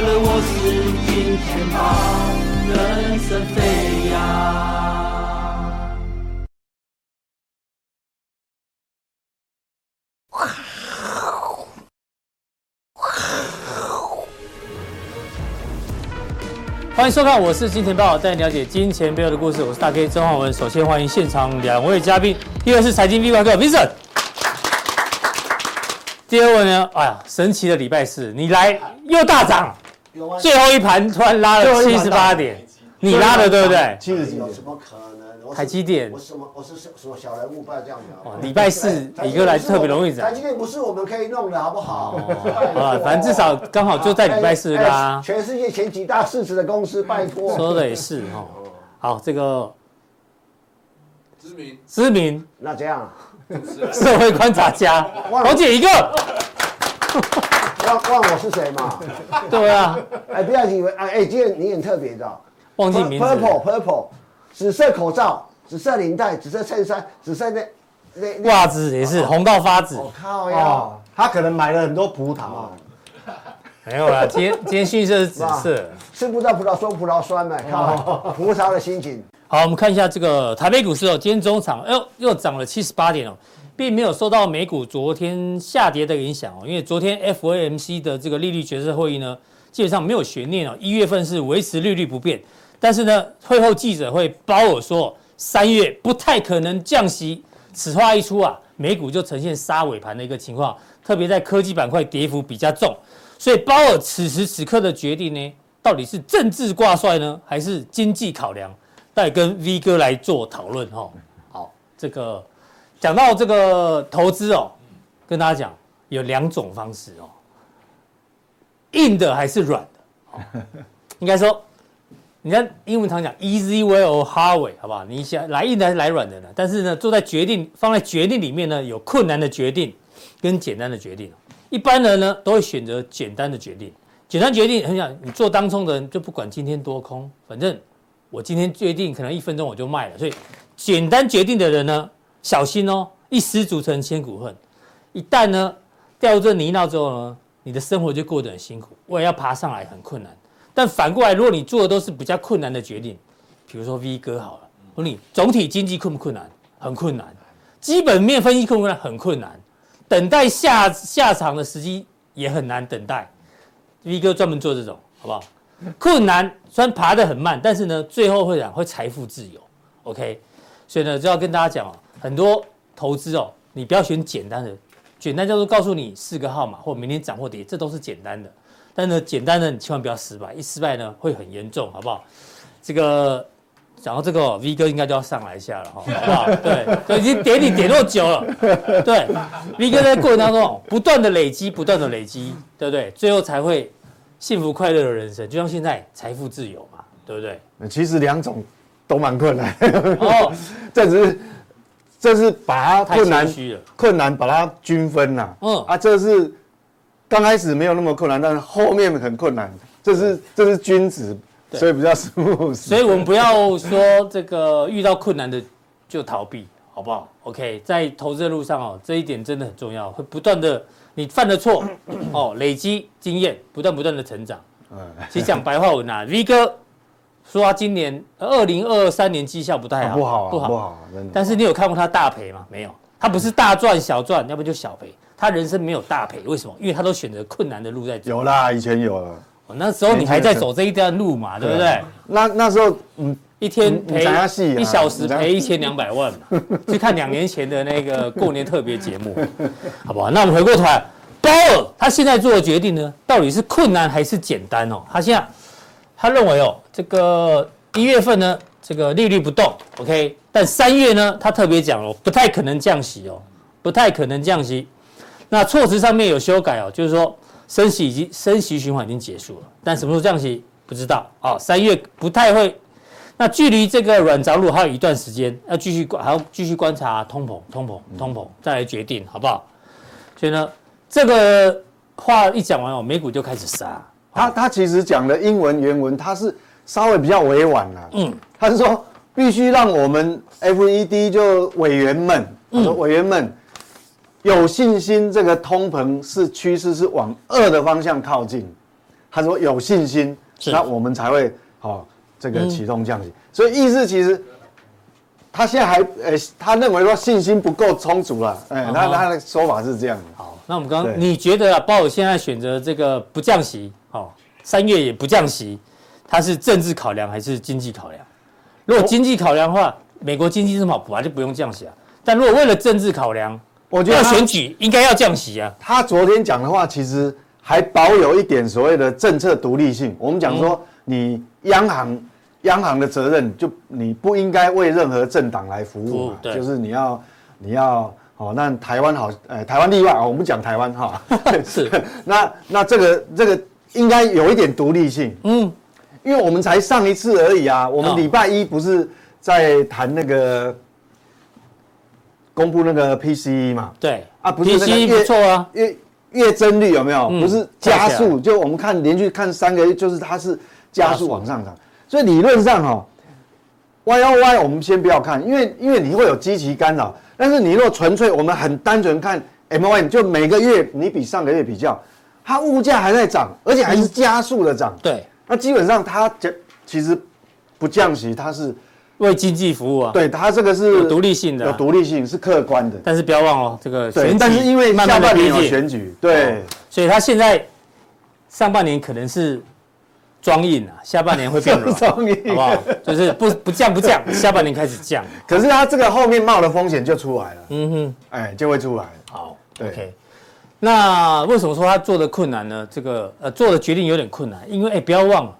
了我是金钱豹，人生飞扬。欢迎收看，我是金钱豹，带你了解金钱背后的故事。我是大 K 曾焕文。首先欢迎现场两位嘉宾，第一位是财经 V 怪客 Vincent，第二位呢，哎呀，神奇的礼拜四，你来又大涨，最后一盘突然拉了七十八点，你拉的对不对？七十几有什么可能？台积电，我什么？我是什什么小人物？不要这样讲。哦，礼拜四李哥来特别容易涨。台积电不是我们可以弄的，好不好？啊，反正至少刚好就在礼拜四啦。全世界前几大市值的公司，拜托。说的也是哈。好，这个知名知名，那这样，社会观察家，我姐一个。忘忘我是谁嘛？对啊。哎，不要以为哎哎，今天你很特别的，忘记名字。Purple Purple。紫色口罩、紫色领带、紫色衬衫、紫色那那袜子也是红到发紫。我靠呀！他可能买了很多葡萄。没有啦，今天今天逊色是紫色。吃不到葡萄说葡萄酸嘛，靠葡萄的心情。好，我们看一下这个台北股市哦，今天中场哎呦又涨了七十八点哦，并没有受到美股昨天下跌的影响哦，因为昨天 FOMC 的这个利率决策会议呢，基本上没有悬念哦，一月份是维持利率不变。但是呢，会后记者会鲍尔说，三月不太可能降息。此话一出啊，美股就呈现杀尾盘的一个情况，特别在科技板块跌幅比较重。所以鲍尔此时此刻的决定呢，到底是政治挂帅呢，还是经济考量？待跟 V 哥来做讨论哈。好，这个讲到这个投资哦，跟大家讲有两种方式哦，硬的还是软的？应该说。你看英文常讲 easy way or hard way，好不好？你想来硬的还是来软的呢？但是呢，做在决定放在决定里面呢，有困难的决定跟简单的决定。一般人呢都会选择简单的决定。简单决定很想你做当冲的人就不管今天多空，反正我今天决定可能一分钟我就卖了。所以简单决定的人呢，小心哦，一失足成千古恨。一旦呢掉入这泥淖之后呢，你的生活就过得很辛苦，我也要爬上来很困难。但反过来，如果你做的都是比较困难的决定，比如说 V 哥好了，我你总体经济困不困难？很困难。基本面分析困不困难？很困难。等待下下场的时机也很难等待。V 哥专门做这种，好不好？困难虽然爬得很慢，但是呢，最后会讲会财富自由。OK，所以呢，就要跟大家讲哦，很多投资哦，你不要选简单的，简单叫做告诉你四个号码或明天涨或跌，这都是简单的。但呢，简单的你千万不要失败，一失败呢会很严重，好不好？这个讲到这个，V 哥应该就要上来一下了，哈，好不好？对，都已经点你点那么久了，对，V 哥在过程当中不断的累积，不断的累积，对不对？最后才会幸福快乐的人生，就像现在财富自由嘛，对不对？其实两种都蛮困难，哦，这只是这是把它困难困难把它均分呐，嗯啊，这是。刚开始没有那么困难，但是后面很困难。这是这是君子，所以比较务实。所以我们不要说这个遇到困难的就逃避，好不好？OK，在投资的路上哦，这一点真的很重要，会不断的你犯的错哦，累积经验，不断不断的成长。嗯其实讲白话文啊，V 哥说他今年二零二三年绩效不太好，不好不好不好，但是你有看过他大赔吗？没有，他不是大赚小赚，要不就小赔。他人生没有大赔，为什么？因为他都选择困难的路在走。有啦，以前有了。那时候你还在走这一段路嘛，对不对？那那时候，嗯，一天赔一小时赔一千两百万嘛，去看两年前的那个过年特别节目，好不好？那我们回过头来，鲍尔他现在做的决定呢，到底是困难还是简单哦？他现在他认为哦，这个一月份呢，这个利率不动，OK，但三月呢，他特别讲哦，不太可能降息哦，不太可能降息。那措辞上面有修改哦，就是说升息已经升息循环已经结束了，但什么时候降息不知道啊。三月不太会，那距离这个软着陆还有一段时间，要继续观还要继续观察通膨、通膨、通膨，再来决定好不好？所以呢，这个话一讲完哦，美股就开始杀。他他其实讲的英文原文，他是稍微比较委婉了。嗯，他是说必须让我们 FED 就委员们，他说委员们。有信心这个通膨是趋势是往二的方向靠近。他说有信心，那我们才会好、哦、这个启动降息。嗯、所以意思其实他现在还呃，他认为说信心不够充足了。哎，他他的说法是这样的。好，那我们刚刚你觉得啊，鲍尔现在选择这个不降息，好，三月也不降息，他是政治考量还是经济考量？如果经济考量的话，美国经济这么好，本来就不用降息啊。但如果为了政治考量，我觉得选举应该要降息啊。他昨天讲的话，其实。还保有一点所谓的政策独立性。我们讲说，你央行央行的责任就你不应该为任何政党来服务嘛，就是你要你要哦，那台湾好，呃，台湾例外啊，我们讲台湾哈，是，那那这个这个应该有一点独立性，嗯，因为我们才上一次而已啊，我们礼拜一不是在谈那个公布那个 PCE 嘛，对，啊，不是 PCE 不错啊，月月增率有没有？不是加速，就我们看连续看三个月，就是它是加速往上涨。所以理论上哈，Y O Y 我们先不要看，因为因为你会有积极干扰。但是你若纯粹我们很单纯看 M O N，就每个月你比上个月比较，它物价还在涨，而且还是加速的涨。对，那基本上它其实不降息，它是。为经济服务啊，对，它这个是有独立性的，有独立性是客观的。但是不要忘了这个选举，但是因为下半年有选举，对，所以它现在上半年可能是装硬啊，下半年会变软，装硬，好不好？就是不不降不降，下半年开始降。可是它这个后面冒的风险就出来了，嗯哼，哎，就会出来。好，OK。那为什么说他做的困难呢？这个呃，做的决定有点困难，因为哎，不要忘了。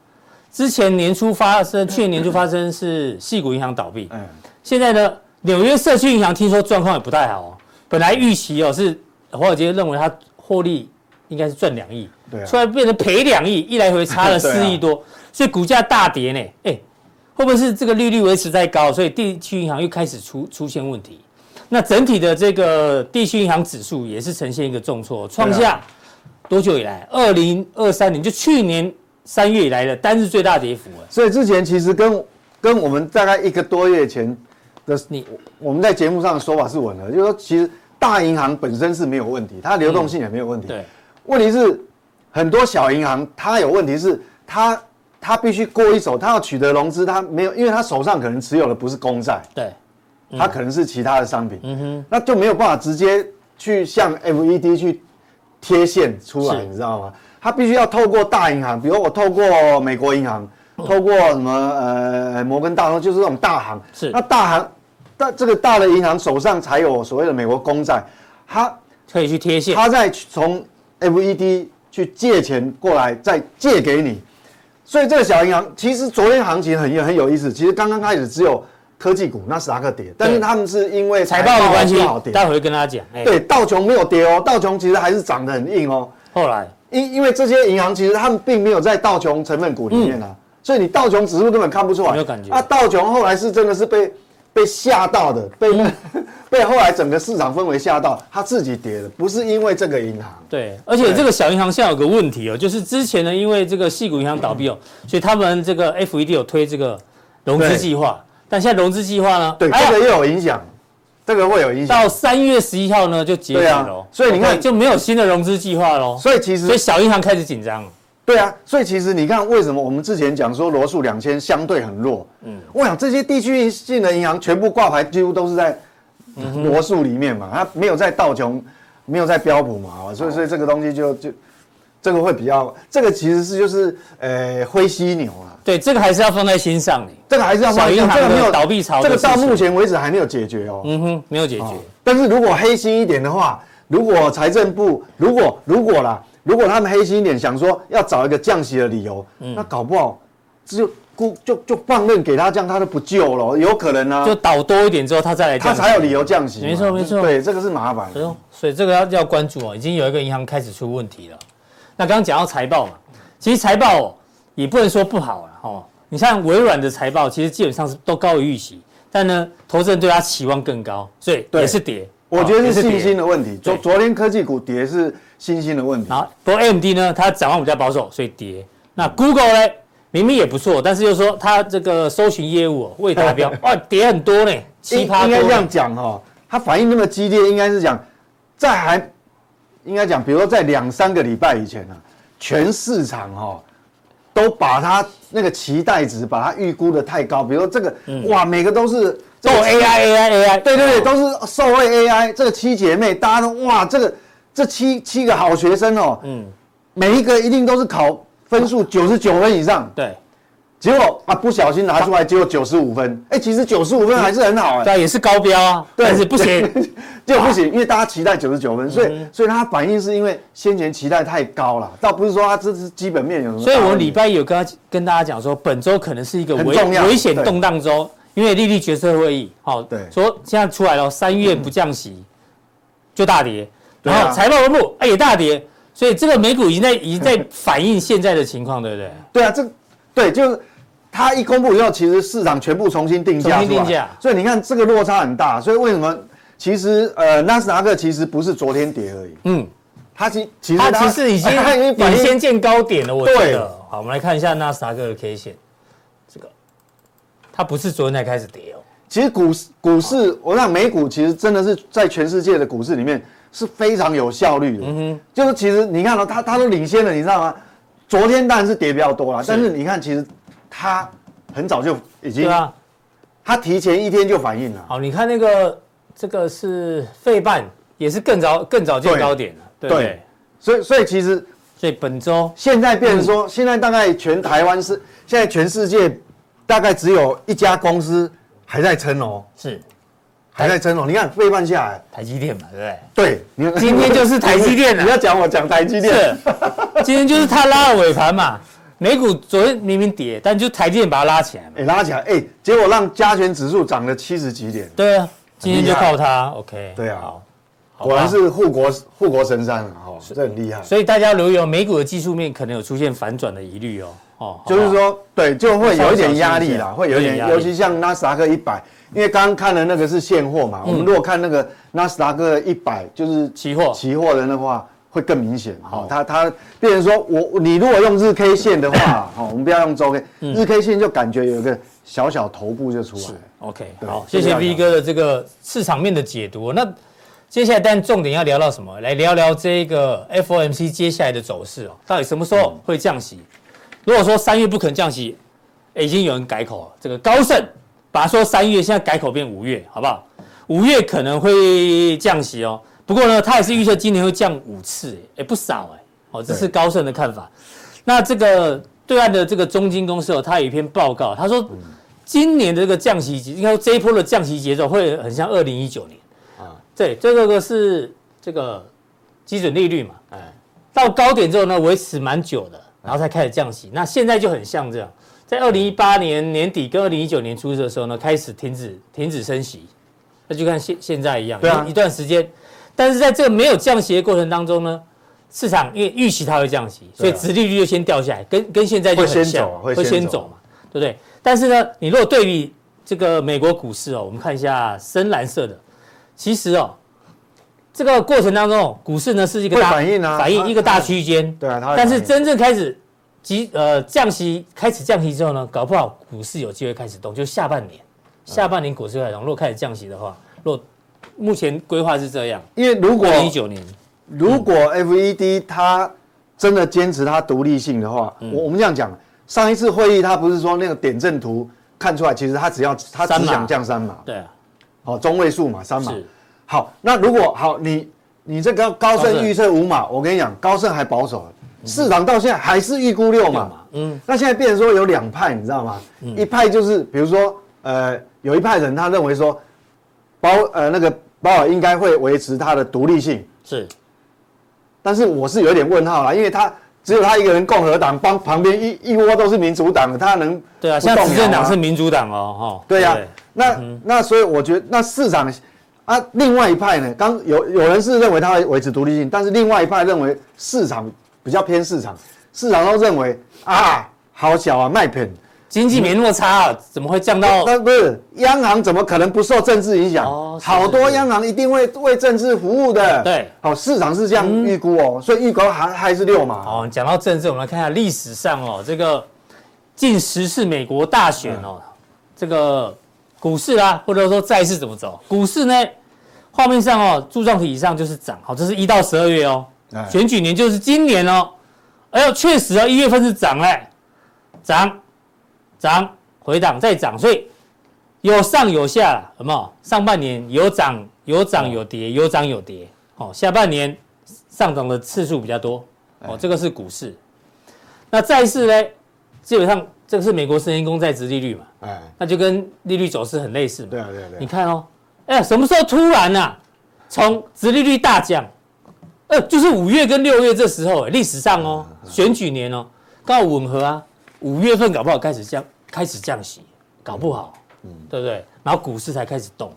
之前年初发生，去年年初发生是细谷银行倒闭。嗯，现在呢，纽约社区银行听说状况也不太好哦。本来预期哦是华尔街认为它获利应该是赚两亿，对啊，突然变成赔两亿，一来回差了 四亿多，所以股价大跌呢。哎，会不会是这个利率维持在高，所以地区银行又开始出出现问题？那整体的这个地区银行指数也是呈现一个重挫，创下多久以来？二零二三年就去年。三月以来的单日最大跌幅啊！所以之前其实跟跟我们大概一个多月前的你，我们在节目上的说法是吻合，就是说其实大银行本身是没有问题，它流动性也没有问题。对，问题是很多小银行它有问题，是它它必须过一手，它要取得融资，它没有，因为它手上可能持有的不是公债，对，它可能是其他的商品，嗯哼，那就没有办法直接去向 FED 去贴现出来，你知道吗？它必须要透过大银行，比如我透过美国银行，透过什么呃摩根大通，就是这种大行。是。那大行，但这个大的银行手上才有所谓的美国公债，它可以去贴现。它再从 FED 去借钱过来，再借给你。所以这个小银行其实昨天行情很很有意思。其实刚刚开始只有科技股纳斯达克跌，但是他们是因为财报的关系好跌。待会跟大家讲。对，道琼没有跌哦，道琼其实还是涨得很硬哦。后来。因因为这些银行其实他们并没有在道琼成分股里面啊，嗯、所以你道琼指数根本看不出来。没有感觉。啊，道琼后来是真的是被被吓到的，被、嗯、被后来整个市场氛围吓到，他自己跌了，不是因为这个银行。对，而且这个小银行现在有个问题哦，就是之前呢，因为这个细谷银行倒闭哦，嗯、所以他们这个 FED 有推这个融资计划，但现在融资计划呢，对，这个又有影响。这个会有影响。到三月十一号呢，就结束了。所以你看，就没有新的融资计划喽。所以其实，所以小银行开始紧张。对啊，所以其实你看，为什么我们之前讲说罗素两千相对很弱？嗯，我想这些地区性的银行全部挂牌，几乎都是在罗素里面嘛，它没有在道琼，没有在标普嘛，所以所以这个东西就就这个会比较，这个其实是就是呃灰犀牛啊。对，这个还是要放在心上的。这个还是要放在心上。这个没有倒闭潮，这个到目前为止还没有解决哦。嗯哼，没有解决。但是如果黑心一点的话，如果财政部如果如果啦，如果他们黑心一点，想说要找一个降息的理由，那搞不好只有就就就放任给他降，他都不救了，有可能啊。就倒多一点之后，他再来降，他才有理由降息。没错没错。对，这个是麻烦。所以这个要要关注哦，已经有一个银行开始出问题了。那刚刚讲到财报嘛，其实财报也不能说不好了哦。你像微软的财报，其实基本上是都高于预期，但呢，投资人对它期望更高，所以也是跌。我觉得是信心的问题。昨昨天科技股跌是信心的问题。好，不过 AMD 呢，它展望比较保守，所以跌。那 Google 呢，明明也不错，但是又说它这个搜寻业务未达标，哇，跌很多呢，七趴多。应该这样讲哈，它反应那么激烈，应该是讲在还应该讲，比如说在两三个礼拜以前呢、啊，全市场哈、哦、都把它那个期待值把它预估的太高，比如说这个、嗯、哇，每个都是都 AI AI AI，对对对，都是受惠 AI。这个七姐妹，大家都哇，这个这七七个好学生哦，嗯，每一个一定都是考分数九十九分以上，对。结果啊，不小心拿出来，结果九十五分。哎，其实九十五分还是很好哎，对，也是高标啊。但是不行，就不行，因为大家期待九十九分，所以所以他反应是因为先前期待太高了，倒不是说他这是基本面有什么。所以我礼拜一有跟他跟大家讲说，本周可能是一个危危险动荡周，因为利率决策会议，好，对，说现在出来了，三月不降息就大跌，然后财报公布哎也大跌，所以这个美股已经在已经在反映现在的情况，对不对？对啊，这对就是。它一公布以后，其实市场全部重新定价，重新定价，所以你看这个落差很大。所以为什么？其实呃，纳斯达克其实不是昨天跌而已。嗯，它其其实它其实已经 领先见高点了。我觉得。好，我们来看一下纳斯达克的 K 线，这个它不是昨天才开始跌哦。其实股市股市，我想美股其实真的是在全世界的股市里面是非常有效率的。嗯哼，就是其实你看到它它都领先了，你知道吗？昨天当然是跌比较多了，但是你看其实。他很早就已经，对啊，他提前一天就反应了。好，你看那个这个是费半，也是更早更早见高点了，对，所以所以其实所以本周现在变成说，现在大概全台湾是现在全世界大概只有一家公司还在撑哦，是还在撑哦。你看费半下来，台积电嘛，对不对？对，你今天就是台积电了。你要讲我讲台积电，是今天就是他拉了尾盘嘛。美股昨天明明跌，但就台积电把它拉起来，哎，拉起来，哎，结果让加权指数涨了七十几点。对啊，今天就靠它，OK。对啊，果然是护国护国神山啊，哦，这很厉害。所以大家留意哦，美股的技术面可能有出现反转的疑虑哦。哦，就是说，对，就会有一点压力啦，会有一点，尤其像纳斯达克一百，因为刚刚看的那个是现货嘛，我们如果看那个纳斯达克一百，就是期货，期货的那话。会更明显，好，它它变成说我你如果用日 K 线的话，好，我们不要用周 K，日 K 线就感觉有一个小小头部就出来。OK，好，谢谢 V 哥的这个市场面的解读。那接下来，但重点要聊到什么？来聊聊这个 FOMC 接下来的走势哦，到底什么时候会降息？如果说三月不肯降息，已经有人改口了，这个高盛把它说三月，现在改口变五月，好不好？五月可能会降息哦。不过呢，他也是预测今年会降五次，哎，不少哎，哦，这是高盛的看法。那这个对岸的这个中金公司哦，他有一篇报告，他说今年的这个降息，应该说这一波的降息节奏会很像二零一九年啊。对，这个个是这个基准利率嘛，哎，到高点之后呢，维持蛮久的，然后才开始降息。那现在就很像这样，在二零一八年年底跟二零一九年初的时候呢，开始停止停止升息，那就看现现在一样，对啊，一段时间。但是在这个没有降息的过程当中呢，市场因为预期它会降息，所以殖利率就先掉下来，跟跟现在就很像，会先走嘛，对不对？但是呢，你如果对比这个美国股市哦，我们看一下深蓝色的，其实哦，这个过程当中，股市呢是一个大反应啊，反应一个大区间，对啊，但是真正开始急呃降息开始降息之后呢，搞不好股市有机会开始动，就下半年，下半年股市会动，如果开始降息的话，如果目前规划是这样，因为如果一九年，如果 FED 它真的坚持它独立性的话，我、嗯、我们这样讲，上一次会议它不是说那个点阵图看出来，其实它只要它只想降三码，对啊，好中位数嘛三码，好，那如果好你你这个高盛预测五码，我跟你讲高盛还保守了，市场到现在还是预估六码，嗯，那现在变成说有两派，你知道吗？一派就是比如说呃有一派人他认为说。鲍呃那个鲍尔应该会维持他的独立性。是，但是我是有点问号啦，因为他只有他一个人共和党帮旁边一一窝都是民主党的，他能对啊，现在执政党是民主党哦哈，对呀，那那所以我觉得那市场啊另外一派呢，刚有有人是认为他会维持独立性，但是另外一派认为市场比较偏市场，市场都认为啊好小啊卖品。经济没那么差啊，怎么会降到？那不是央行怎么可能不受政治影响？哦，好多央行一定会为政治服务的。对，好，市场是这样预估哦，所以预估还还是六嘛。哦，讲到政治，我们来看一下历史上哦，这个近十次美国大选哦，这个股市啊，或者说债市怎么走？股市呢，画面上哦，柱状体以上就是涨，好，这是一到十二月哦，选举年就是今年哦，哎呦，确实哦，一月份是涨哎，涨，涨，回档再涨，所以有上有下了，有没有？上半年有涨有涨有跌，有涨有跌，哦，下半年上涨的次数比较多，哦，这个是股市，那债市呢，基本上这个是美国十年公债殖利率嘛，哎，那就跟利率走势很类似嘛，对啊对啊对，你看哦。哎呀，什么时候突然呐、啊？从殖利率大降，呃，就是五月跟六月这时候，历史上哦，选举年哦，刚好吻合啊。五月份搞不好开始降，开始降息，搞不好，嗯，对不对？然后股市才开始动，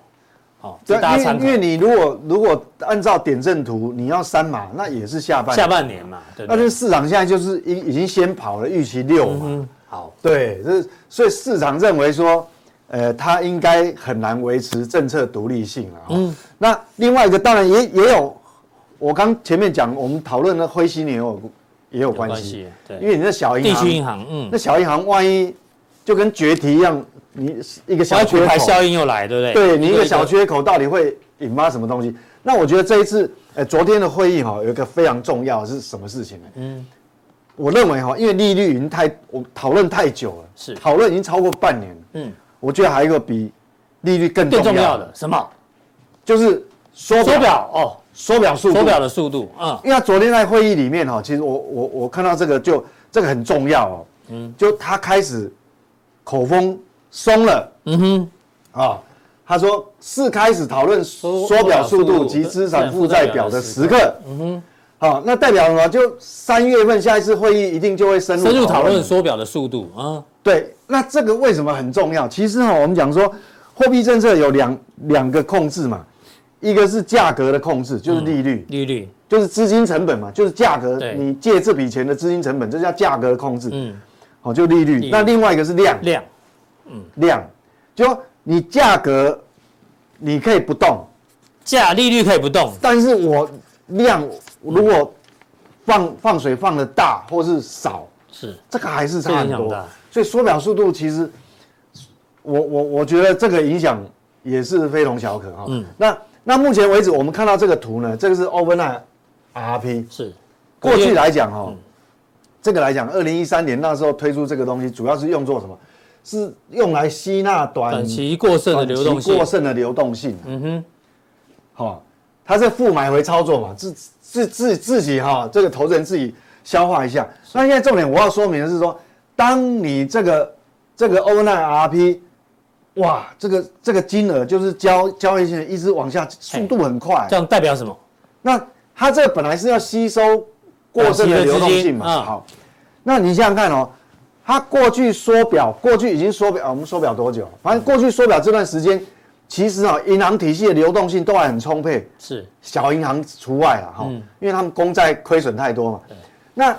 哦，对，因为因为你如果如果按照点阵图，你要三码，那也是下半下半年嘛，对，那就市场现在就是已已经先跑了预期六嘛，嗯、好，对，这所以市场认为说。呃，它应该很难维持政策独立性了。嗯，那另外一个当然也也有，我刚前面讲，我们讨论的灰犀牛也有也有关系。对，因为你那小银行，地区银行，嗯，那小银行万一就跟决堤一样，你一个小缺口效应又来，对不对？对，你一个小缺口到底会引发什么东西？那我觉得这一次，呃，昨天的会议哈，有一个非常重要的是什么事情呢？嗯，我认为哈，因为利率已经太我讨论太久了，是讨论已经超过半年了。嗯。我觉得还有一个比利率更重要的，重要的什么？就是缩缩表哦，缩表速度，缩表的速度。嗯，因为昨天在会议里面哈，其实我我我看到这个就这个很重要哦。嗯，就他开始口风松了。嗯哼，啊，他说是开始讨论缩表速度及资产负债表的时刻。嗯哼，好，那代表什么？就三月份下一次会议一定就会深入深入讨论缩表的速度啊。对。那这个为什么很重要？其实哈，我们讲说，货币政策有两两个控制嘛，一个是价格的控制，就是利率，利率就是资金成本嘛，就是价格，你借这笔钱的资金成本，这叫价格控制。嗯，好，就利率。那另外一个是量，量，嗯，量，就你价格你可以不动，价利率可以不动，但是我量如果放放水放的大或是少，是这个还是差很多。所以缩表速度其实我，我我我觉得这个影响也是非同小可哈。嗯。那那目前为止，我们看到这个图呢，这个是 overnight RRP。是。过去来讲哈，这个来讲，二零一三年那时候推出这个东西，主要是用作什么？是用来吸纳短，短期过剩的流动性。过剩的流动性。嗯哼。好，它是负买回操作嘛，自自自自己哈，这个投资人自己消化一下。那现在重点我要说明的是说。当你这个这个 overnight RRP，哇，这个这个金额就是交交易性一直往下，速度很快。这样代表什么？那它这个本来是要吸收过剩的流动性嘛。嗯、好，那你想想看哦，它过去缩表，过去已经缩表，我们缩表多久？反正过去缩表这段时间，其实啊，银行体系的流动性都还很充沛，是小银行除外了哈，嗯、因为他们公债亏损太多嘛。那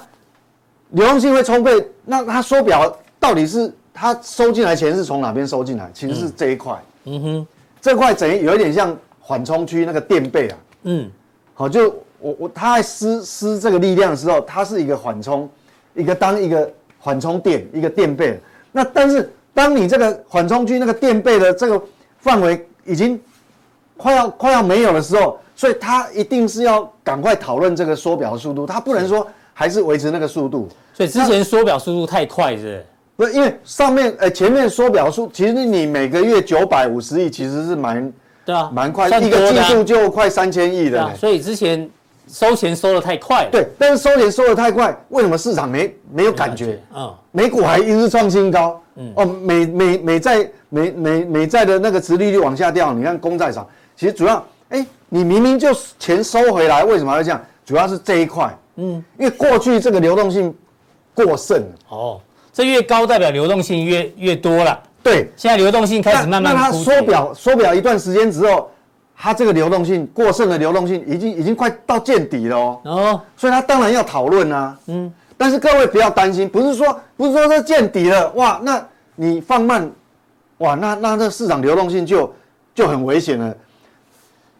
流动性会充沛，那他缩表到底是他收进来钱是从哪边收进来？其实是这一块。嗯哼，这块等于有一点像缓冲区那个垫背啊。嗯，好，就我我他在施施这个力量的时候，它是一个缓冲，一个当一个缓冲垫，一个垫背。那但是当你这个缓冲区那个垫背的这个范围已经快要快要没有的时候，所以他一定是要赶快讨论这个缩表的速度，他不能说。还是维持那个速度，所以之前缩表速度太快是，是？不是，因为上面呃前面缩表速，其实你每个月九百五十亿其实是蛮对啊，蛮快，一个季度就快三千亿的。所以之前收钱收得太快。对，但是收钱收得太快，为什么市场没没有感觉？嗯，美股还一直创新高。嗯，哦，美美美债美美美债的那个殖利率往下掉，你看公债上，其实主要哎，你明明就钱收回来，为什么要这样？主要是这一块。嗯，因为过去这个流动性过剩哦，这越高代表流动性越越多了。对，现在流动性开始慢慢。那它缩表缩表一段时间之后，它这个流动性过剩的流动性已经已经快到见底了哦。哦，所以它当然要讨论啊。嗯，但是各位不要担心，不是说不是说这见底了哇，那你放慢，哇，那那这市场流动性就就很危险了。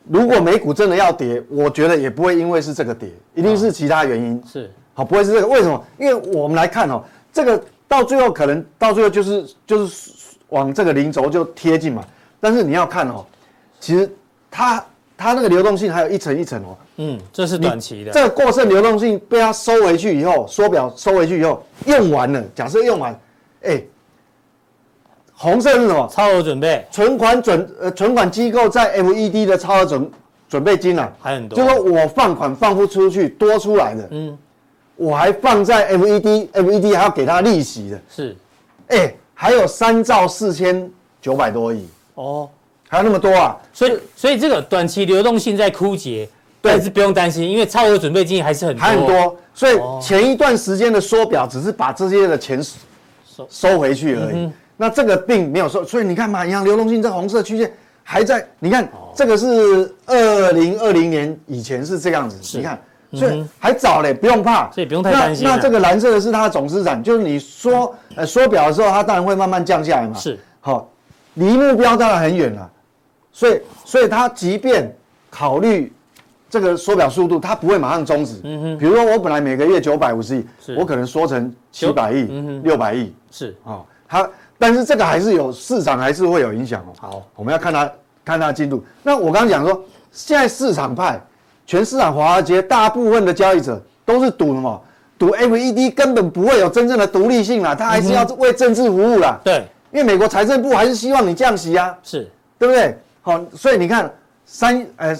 如果美股真的要跌，我觉得也不会因为是这个跌，一定是其他原因。是，好，不会是这个。为什么？因为我们来看哦，这个到最后可能到最后就是就是往这个零轴就贴近嘛。但是你要看哦，其实它它那个流动性还有一层一层哦。嗯，这是短期的。这个过剩流动性被它收回去以后，缩表收回去以后用完了，假设用完，哎，红色是什么？超额准备。存款准呃存款机构在 FED 的超额准准备金啊，还很多。就是说我放款放不出去，多出来的，嗯，我还放在 FED，FED 还要给他利息的，是，哎，还有三兆四千九百多亿哦。还有那么多啊，所以所以这个短期流动性在枯竭，但是不用担心，因为超额准备金还是很多，还很多，所以前一段时间的缩表只是把这些的钱收收。回去而已，那这个并没有收，所以你看嘛，银行流动性这红色区间还在，你看这个是二零二零年以前是这样子，你看，所以还早嘞，不用怕，所以不用太担心。那这个蓝色的是它的总资产，就是你说呃缩表的时候，它当然会慢慢降下来嘛，是，好，离目标当然很远了。所以，所以他即便考虑这个缩表速度，他不会马上终止。嗯哼。比如说，我本来每个月九百五十亿，我可能缩成七百亿、六百亿。是啊，他，但是这个还是有市场，还是会有影响哦。好，我们要看它看它的进度。那我刚刚讲说，现在市场派，全市场华尔街大部分的交易者都是赌什么？赌 FED 根本不会有真正的独立性啦，他还是要为政治服务啦。对，因为美国财政部还是希望你降息啊，是对不对？好，所以你看三呃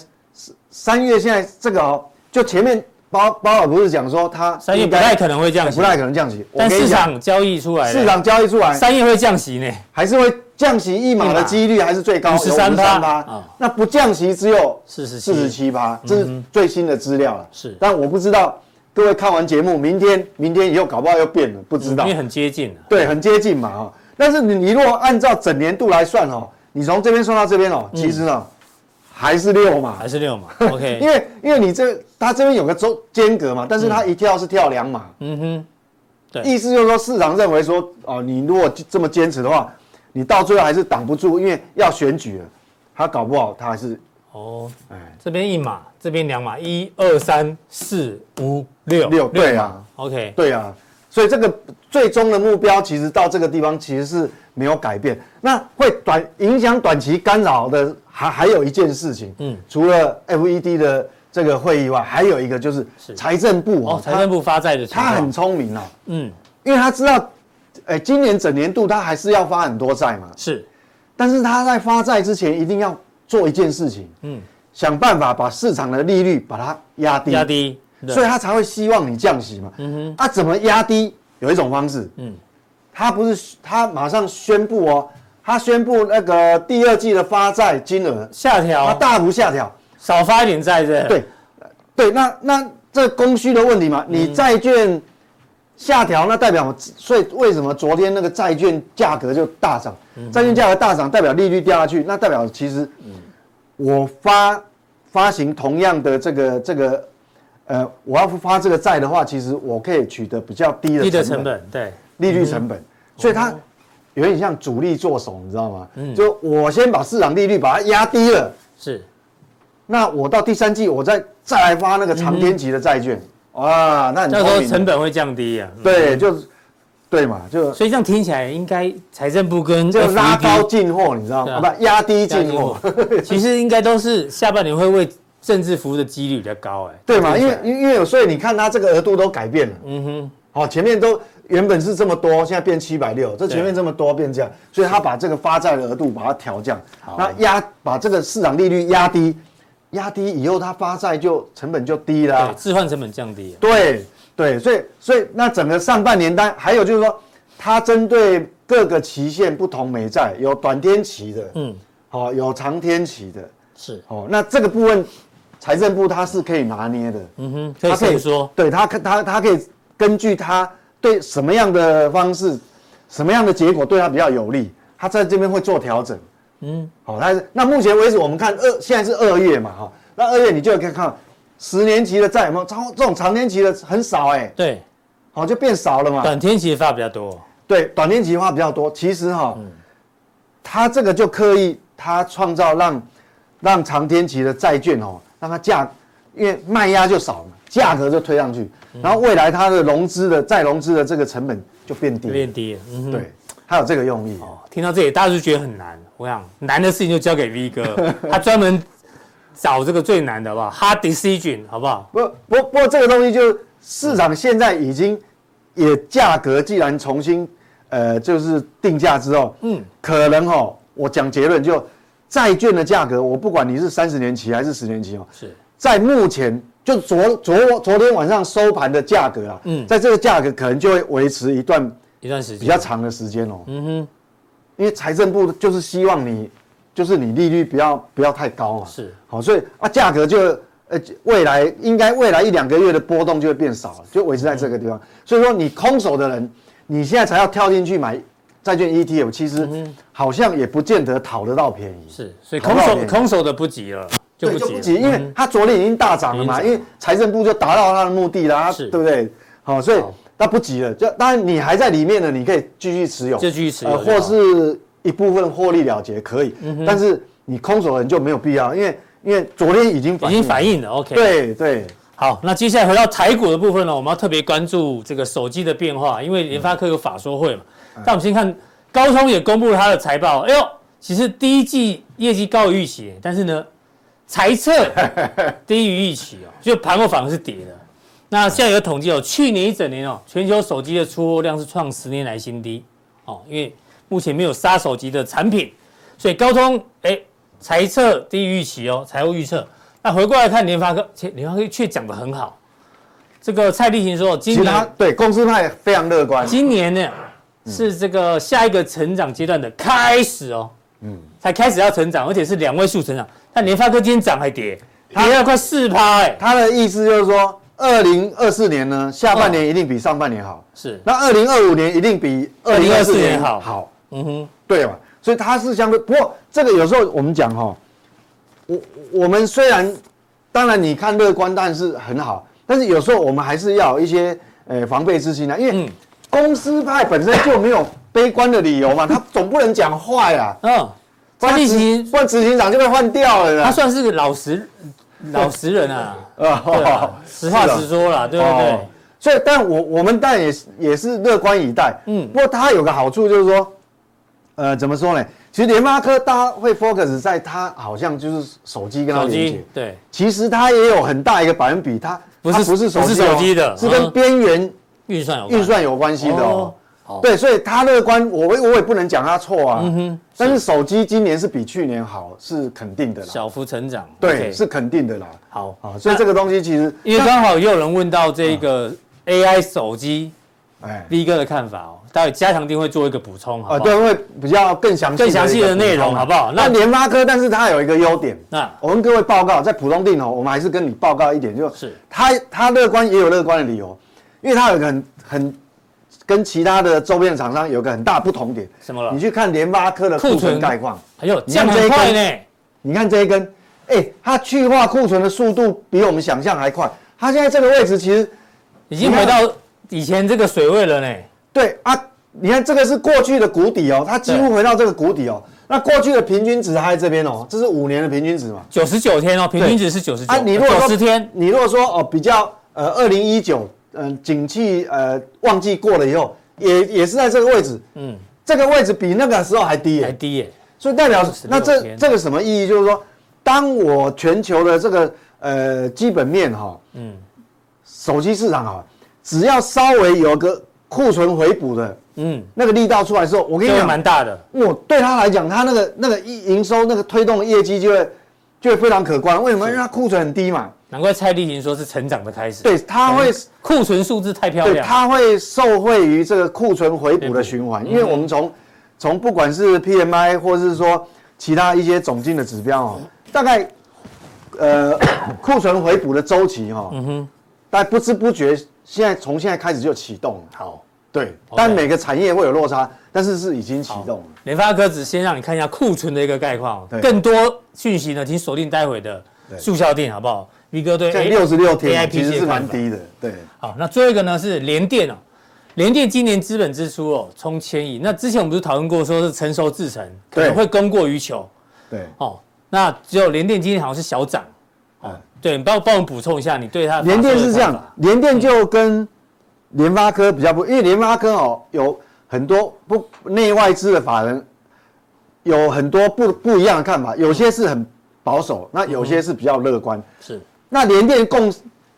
三月现在这个哦，就前面包包尔不是讲说它三月不太可能会降息，不太可能降息，但市场交易出来，市场交易出来，三月会降息呢，还是会降息一码的几率还是最高，十三趴，那不降息只有四十四十七趴，这是最新的资料了。是，但我不知道各位看完节目，明天明天以后搞不好又变了，不知道，因为很接近，对，很接近嘛哈。但是你你如果按照整年度来算哦。你从这边算到这边哦，其实呢，还是六嘛，还是六嘛。OK，因为因为你这它这边有个周间隔嘛，但是它一跳是跳两码。嗯哼，对，意思就是说市场认为说哦，你如果这么坚持的话，你到最后还是挡不住，因为要选举了，他搞不好他还是哦，哎，这边一码，这边两码，一二三四五六。六，对啊，OK，对啊，所以这个最终的目标其实到这个地方其实是。没有改变，那会短影响短期干扰的还还有一件事情，嗯，除了 FED 的这个会议外，还有一个就是财政部哦，财政部发债的，他很聪明啊，嗯，因为他知道，哎，今年整年度他还是要发很多债嘛，是，但是他在发债之前一定要做一件事情，嗯，想办法把市场的利率把它压低，压低，所以他才会希望你降息嘛，嗯哼，啊，怎么压低？有一种方式，嗯。他不是，他马上宣布哦，他宣布那个第二季的发债金额下调，他大幅下调，少发一点债是？对，对，那那这供需的问题嘛，你债券下调，那代表，所以为什么昨天那个债券价格就大涨？债券价格大涨，代表利率掉下去，那代表其实，我发发行同样的这个这个，呃，我要发这个债的话，其实我可以取得比较低的低的成本，对。利率成本，所以它有点像主力做手，你知道吗？嗯，就我先把市场利率把它压低了，是，那我到第三季我再再来发那个长天期的债券，哇，那那时候成本会降低啊。对，就是，对嘛，就所以这样听起来应该财政部跟就拉高进货，你知道吗？不，压低进货，其实应该都是下半年会为政治服务的几率比较高，哎，对嘛？因为因为有，所以你看它这个额度都改变了，嗯哼，好，前面都。原本是这么多，现在变七百六，这前面这么多变这样，所以他把这个发债的额度把它调降，那压把这个市场利率压低，压低以后他发债就成本就低了，置换成本降低。对对，所以所以那整个上半年单还有就是说，它针对各个期限不同美债有短天期的，嗯，好有长天期的，是。哦，那这个部分财政部它是可以拿捏的，嗯哼，他可以说，对他可他他可以根据他。对什么样的方式，什么样的结果对他比较有利，他在这边会做调整。嗯，好，他那目前为止我们看二现在是二月嘛，哈，那二月你就可以看十年期的债有没有长这种长天期的很少哎。对，好就变少了嘛。短天期发比较多。对，短天期发比较多。其实哈，他这个就刻意他创造让让长天期的债券哦，让它价因为卖压就少了，价格就推上去。然后未来它的融资的再融资的这个成本就变低，变低了。嗯，对，还有这个用意。哦，听到这里大家就觉得很难。我想难的事情就交给 V 哥，他专门找这个最难的，好不好？Hard decision，好不好？不不不过这个东西就市场现在已经也价格既然重新呃就是定价之后，嗯，可能哦，我讲结论就债券的价格，我不管你是三十年期还是十年期哦，是在目前就昨昨昨天晚上收盘的价格啊，嗯，在这个价格可能就会维持一段一段时间。比较长的时间哦，嗯哼，因为财政部就是希望你。就是你利率不要不要太高嘛，是。好，所以啊价格就呃未来应该未来一两个月的波动就会变少了，就维持在这个地方。所以说你空手的人，你现在才要跳进去买债券 ETF，其实好像也不见得讨得到便宜。是，所以空手空手的不急了，就不急，因为他昨天已经大涨了嘛，因为财政部就达到他的目的啦，对不对？好，所以他不急了，就当然你还在里面呢，你可以继续持有，就继续持有，或是。一部分获利了结可以，嗯、但是你空手的人就没有必要，因为因为昨天已经已经反映了，OK。对对，好，那接下来回到台股的部分呢，我们要特别关注这个手机的变化，因为联发科有法说会嘛。那、嗯、我们先看高通也公布了他的财报，哎呦，其实第一季业绩高于预期，但是呢，财测低于预期哦，就盘后反而是跌的。那现在有统计哦，去年一整年哦，全球手机的出货量是创十年来新低哦，因为。目前没有杀手级的产品，所以高通哎，财测低于预期哦，财务预测。那回过来看联发科，联发科却讲得很好。这个蔡立行说，今年对公司派非常乐观。今年呢，是这个下一个成长阶段的开始哦，嗯，才开始要成长，而且是两位数成长。但联发科今天涨还跌，跌了快四趴哎。他的意思就是说。二零二四年呢，下半年一定比上半年好。是。那二零二五年一定比二零二四年好。好。嗯哼。对嘛？所以它是相对。不过这个有时候我们讲哈，我我们虽然当然你看乐观，但是很好。但是有时候我们还是要有一些呃防备之心啊，因为公司派本身就没有悲观的理由嘛，他总不能讲坏啊。嗯。蔡力行换执行长就被换掉了。他算是个老实。老实人啊，啊，实话实说啦，对不对？所以，但我我们当然也是也是乐观以待。嗯，不过它有个好处就是说，呃，怎么说呢？其实联发科大家会 focus 在它好像就是手机跟它连接，对。其实它也有很大一个百分比，它不是不是手机的，是跟边缘运算有运算有关系的哦。对，所以他乐观，我我也不能讲他错啊。嗯哼。但是手机今年是比去年好，是肯定的啦。小幅成长。对，是肯定的啦。好，好，所以这个东西其实，因为刚好也有人问到这个 AI 手机，哎，V 哥的看法哦，待会加强定会做一个补充，好。对，会比较更详细、更详细的内容，好不好？那联发科，但是它有一个优点，那我跟各位报告，在普通定哦，我们还是跟你报告一点，就是他他乐观也有乐观的理由，因为他有一个很很。跟其他的周边厂商有个很大不同点，什么了？你去看联发科的库存概况，还有降很快呢。你看这一根，哎，它去化库存的速度比我们想象还快。它现在这个位置其实已经回到以前这个水位了呢。对啊，你看这个是过去的谷底哦，它几乎回到这个谷底哦。那过去的平均值还在这边哦，这是五年的平均值嘛？九十九天哦，平均值是九十九。啊，你如果说十天，你如果说哦比较呃二零一九。嗯，景气呃旺季过了以后，也也是在这个位置，嗯，这个位置比那个时候还低耶，还低耶，所以代表那这这个什么意义？就是说，当我全球的这个呃基本面哈，嗯，手机市场哈，只要稍微有个库存回补的，嗯，那个力道出来的时候，我跟你讲，蛮大的，我对他来讲，他那个那个营收那个推动的业绩就会就会非常可观。为什么？因为他库存很低嘛。难怪蔡力行说是成长的开始。对，它会库存数字太漂亮。对，它会受惠于这个库存回补的循环，因为我们从从不管是 PMI 或是说其他一些总经的指标哦，大概呃 库存回补的周期哈，嗯哼，大概不知不觉现在从现在开始就启动了。好，对，但每个产业会有落差，但是是已经启动了。联发科只先让你看一下库存的一个概况，更多讯息呢，请锁定待会的速效店，好不好？V 哥对，六十六天其实是蛮低的，对。好，那最后一个呢是联电哦，联电今年资本支出哦冲千亿，那之前我们不是讨论过说是成熟制程可能会供过于求，对。哦，那只有联电今年好像是小涨，哦，对，你帮我帮我补充一下，你对它联电是这样，联电就跟联发科比较不，因为联发科哦有很多不内外资的法人有很多不不一样的看法，有些是很。保守，那有些是比较乐观。嗯、是，那联电共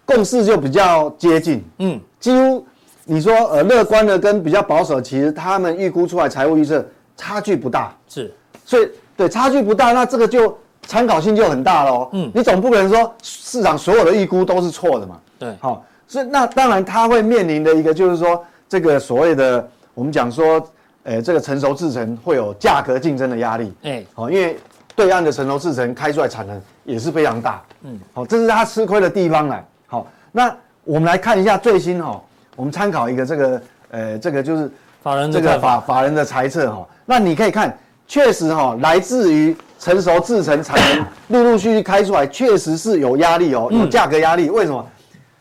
共识就比较接近。嗯，几乎你说呃乐观的跟比较保守，其实他们预估出来财务预测差距不大。是，所以对差距不大，那这个就参考性就很大喽。嗯，你总不可能说市场所有的预估都是错的嘛。对，好，所以那当然它会面临的一个就是说这个所谓的我们讲说。呃，这个成熟制程会有价格竞争的压力，哎，好，因为对岸的成熟制程开出来产能也是非常大，嗯，好，这是他吃亏的地方了。好，那我们来看一下最新哈，我们参考一个这个，呃，这个就是法人这个法法人的猜测哈。那你可以看，确实哈，来自于成熟制成产能 陆陆续续开出来，确实是有压力哦，有价格压力。为什么？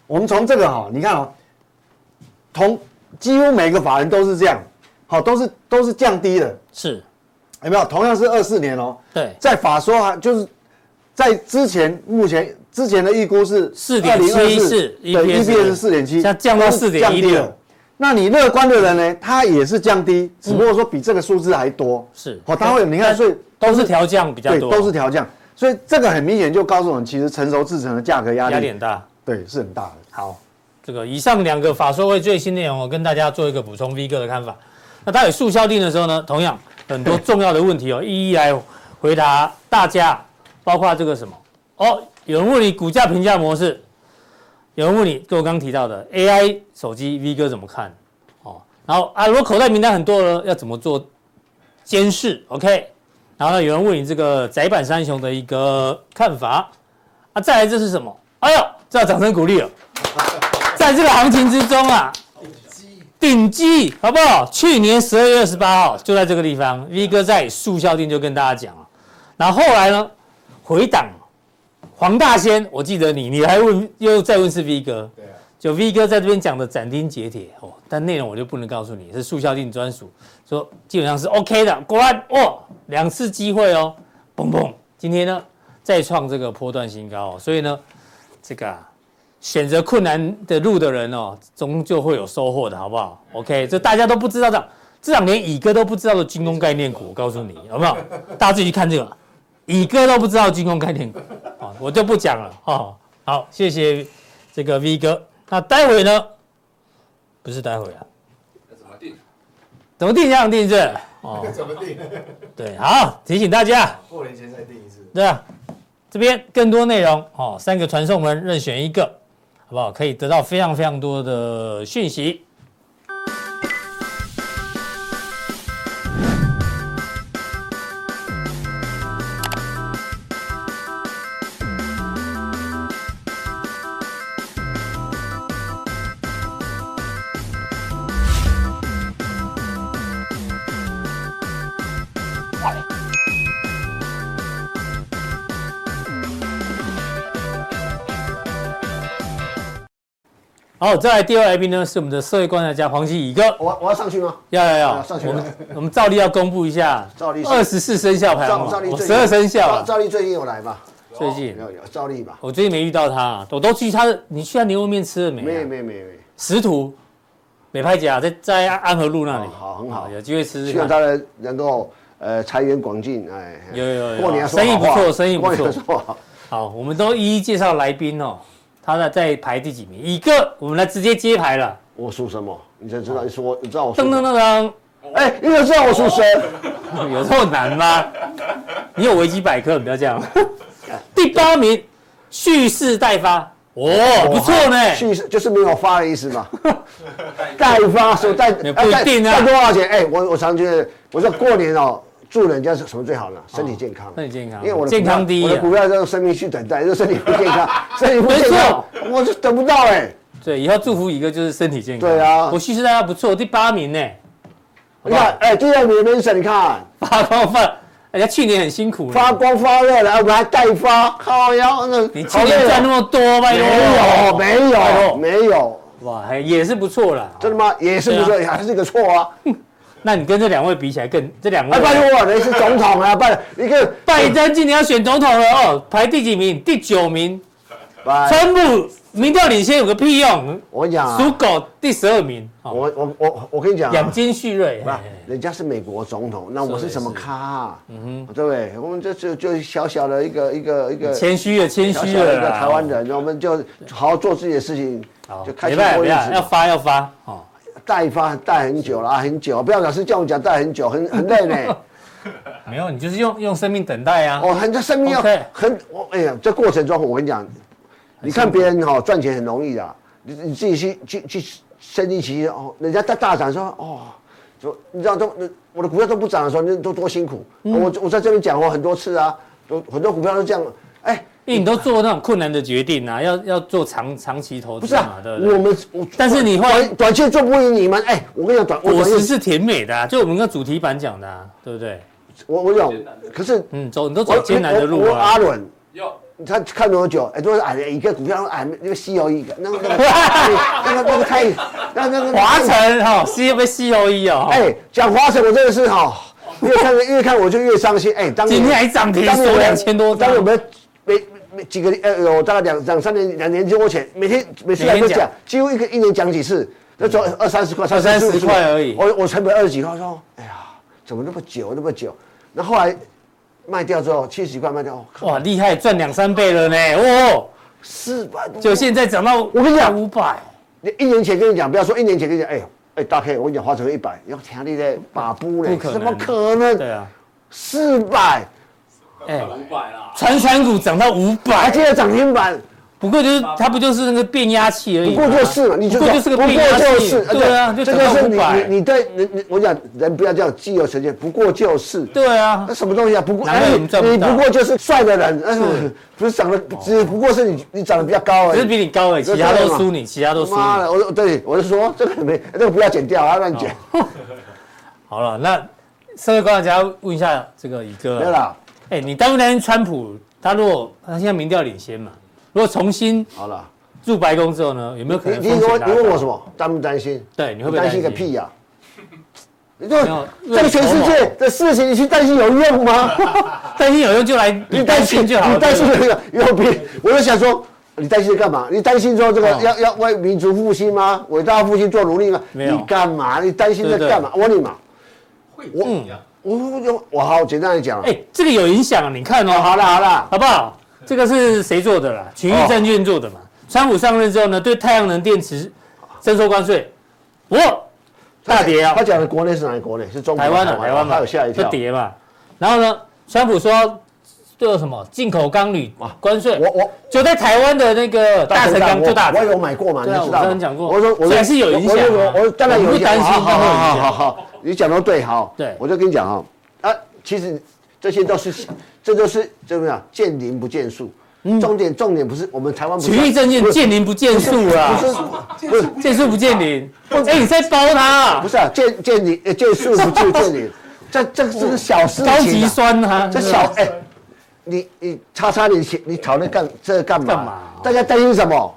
我们从这个哈，你看哦，同几乎每个法人都是这样。好，都是都是降低的，是，有没有？同样是二四年哦，对，在法说啊，就是在之前，目前之前的预估是四点七四，对，EPS 是四点七，现在降到四点一六。那你乐观的人呢？他也是降低，只不过说比这个数字还多，是。好，他会，你看，所以都是调降比较多，都是调降，所以这个很明显就告诉我们，其实成熟制成的价格压力压力很大，对，是很大的。好，这个以上两个法说会最新内容，我跟大家做一个补充，V 哥的看法。那待会速效定的时候呢，同样很多重要的问题哦，一一来回答大家，包括这个什么哦，有人问你股价评价模式，有人问你，跟我刚刚提到的 AI 手机 V 哥怎么看哦，然后啊，如果口袋名单很多了，要怎么做监视？OK，然后呢，有人问你这个窄板三雄的一个看法啊，再来这是什么？哎呦，这要掌声鼓励了，在这个行情之中啊。顶级好不好？去年十二月二十八号就在这个地方，V 哥在速效店就跟大家讲了。然后后来呢，回档黄大仙，我记得你，你还问又再问是 V 哥，对啊，就 V 哥在这边讲的斩钉截铁哦，但内容我就不能告诉你，是速效定专属，说基本上是 OK 的。果然哦，两次机会哦，嘣嘣，今天呢再创这个波段新高，所以呢这个啊。选择困难的路的人哦，终究会有收获的，好不好？OK，这大家都不知道的，这两年乙哥都不知道的军工概念股，我告诉你，有没有？大家自己去看这个，乙哥都不知道军工概念股，啊，我就不讲了，哦，好，谢谢这个 V 哥。那待会呢？不是待会啊？怎么定？怎么定？这样定是？哦，怎么定？对，好，提醒大家，过年前再定一次。对啊，这边更多内容哦，三个传送门任选一个。好不好？可以得到非常非常多的讯息。好，再来第二位来宾呢，是我们的社会观察家黄基乙哥。我我要上去吗？要要要，上去。我们我们照例要公布一下，照例二十四生肖排行榜，十二生肖。照例最近有来吗？最近有有照例吧？我最近没遇到他，我都去他的。你去他牛肉面吃了没？没没没没。石土美派甲在在安和路那里。好，很好，有机会吃。希望他能能够呃财源广进，哎。有有有。过年生意不错，生意不错。好，好，我们都一一介绍来宾哦。他在在排第几名？乙哥，我们来直接揭牌了。我属什么？你才知道？你说，你知道我噔噔噔噔。哎，你怎么知道我属蛇？有这么难吗？你有维基百科，你不要这样。第八名，蓄势待发。哦，不错呢。蓄势就是没有发的意思嘛。待发说待不一定啊。待多少钱？哎，我我常觉得，我说过年哦。祝人家是什么最好呢？身体健康，身体健康，因为我的健康第一，我的股票要用生命去等待，就身体不健康，身体不健康，我就等不到哎。对，以后祝福一个就是身体健康。对啊，我其实大家不错，第八名呢。你看，哎，第二名的门神，你看发光发，人家去年很辛苦，发光发热了，我们还代发，靠腰那。你去年赚那么多，没有，没有，没有。哇，也是不错了。真的吗？也是不错，还是个错啊。那你跟这两位比起来更，这两位。拜托我，人是总统啊，拜一个拜登今年要选总统了哦，排第几名？第九名。川普民调领先有个屁用？我跟你讲啊，属狗第十二名。我我我我跟你讲，养精蓄锐。人家是美国总统，那我是什么咖？嗯哼，对不对？我们这就就小小的一个一个一个谦虚的谦虚的一个台湾人，我们就好好做自己的事情，就开心过日子。要发要发哦，带发带很久了，啊很久，不要老是叫我讲带很久，很 很累呢。没有，你就是用用生命等待啊！哦，很这生命要很我哎呀，这过程中我跟你讲，你看别人哈赚钱很容易的，你你自己去去去身历其境哦，人家大大涨说哦，就你知道都我的股票都不涨的时候，那都多辛苦。我我在这边讲过很多次啊，都很多股票都这样。哎，你都做那种困难的决定啊，要要做长长期投资。不是啊，我们但是你短短期做不赢你们。哎，我跟你讲，短果实是甜美的，就我们跟主题版讲的，对不对？我我有，可是嗯，走你都走艰难的路啊。阿伦，他看多久？哎，都是矮一个股票，矮那个西游一个，那个 那个那个那个太那那个华晨哈，西被西游一哦。哎，讲华晨我真的是哈，越看越看我就越伤心。哎，当今天还涨停，收两千多。当我们几个呃有大概两两三年两年多前，每天每次来都讲，几乎一个一年讲几次，那赚二三十块，二三十块而已。我我成本二十几块，说哎呀，怎么那么久那么久？那后来卖掉之后，七十几块卖掉，哇，厉害，赚两三倍了呢！哦，四百多，就现在涨到，我跟你讲五百。你一年前跟你讲，不要说一年前跟你讲，哎哎，大 K，我跟你讲，花成一百，要听你的把布嘞，怎么可能？对啊，四百，哎，五百啦，传产股涨到五百，还记得涨停板。不过就是它不就是那个变压器而已，不过就是嘛，你就就是个变压器，对啊，这就是你你你对人你我讲人不要这样既有成见，不过就是，对啊，那什么东西啊？不过哎，你不过就是帅的人，是。不是长得只不过是你你长得比较高而已，只是比你高而已，其他都输你，其他都输。妈的，我对我就说这个没这个不要剪掉啊，乱剪。好了，那社会观察家问一下这个宇哥，对了，哎，你担不担心川普？他如果他现在民调领先嘛？如果重新好了入白宫之后呢，有没有可能？你你问你问我什么？担不担心？对，你会不会担心个屁呀？你说这个全世界的事情，你去担心有用吗？担心有用就来，你担心就好。你担心有用有屁？我就想说，你担心干嘛？你担心说这个要要为民族复兴吗？伟大复兴做努力吗？你干嘛？你担心在干嘛？我问你嘛。我我我我好简单来讲。哎，这个有影响，你看哦。好了好了，好不好？这个是谁做的啦？群益证券做的嘛。川普上任之后呢，对太阳能电池征收关税，哇，大跌啊！他讲的国内是哪里？国内是中国台湾的台湾嘛？他有吓一跳，跌嘛。然后呢，川普说对什么进口钢铝关税？我我就在台湾的那个大成钢就大，我有买过嘛？你知道？我讲过。我说我还是有影响。我我当然有担心，好好好好，你讲的对，好。对，我就跟你讲哈，啊，其实这些都是。这都是怎么样？见林不见树。重点重点不是我们台湾不是。群益证件见林不见树啊。不是见树不见林。哎，你在包他？不是啊，见见林呃见树不见见林。这这这是小事情。高级酸啊。这小哎，你你叉叉你你讨论干这干嘛？大家担心什么？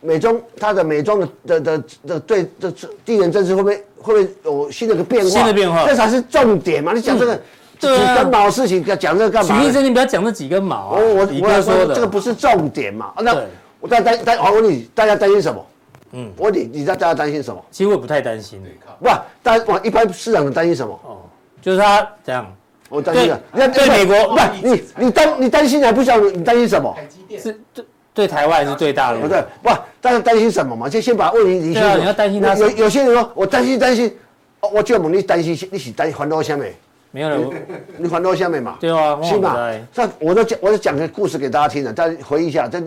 美中它的美中的的的的对这地缘政治会不会会不会有新的个变化？新的变化。这才是重点嘛！你讲这个。几根毛的事情，讲这个干嘛？徐医生，你不要讲这几根毛啊！我我要说的这个不是重点嘛？那我大担担，我问你，大家担心什么？嗯，我问你，你知道大家担心什么？其实我不太担心。不，大往一般市场的担心什么？哦，就是他这样。我担心了。那对美国，不是，你你担你担心还不晓得你担心什么？是对对台湾是最大的？不对，不，大家担心什么嘛？就先把问题理清楚。你要担心他。有有些人说我担心担心，哦，我就问你担心，你是担心环岛下面？没有人，你环岛下面嘛？对啊，是嘛？这我都讲，我都讲个故事给大家听了，大家回忆一下。这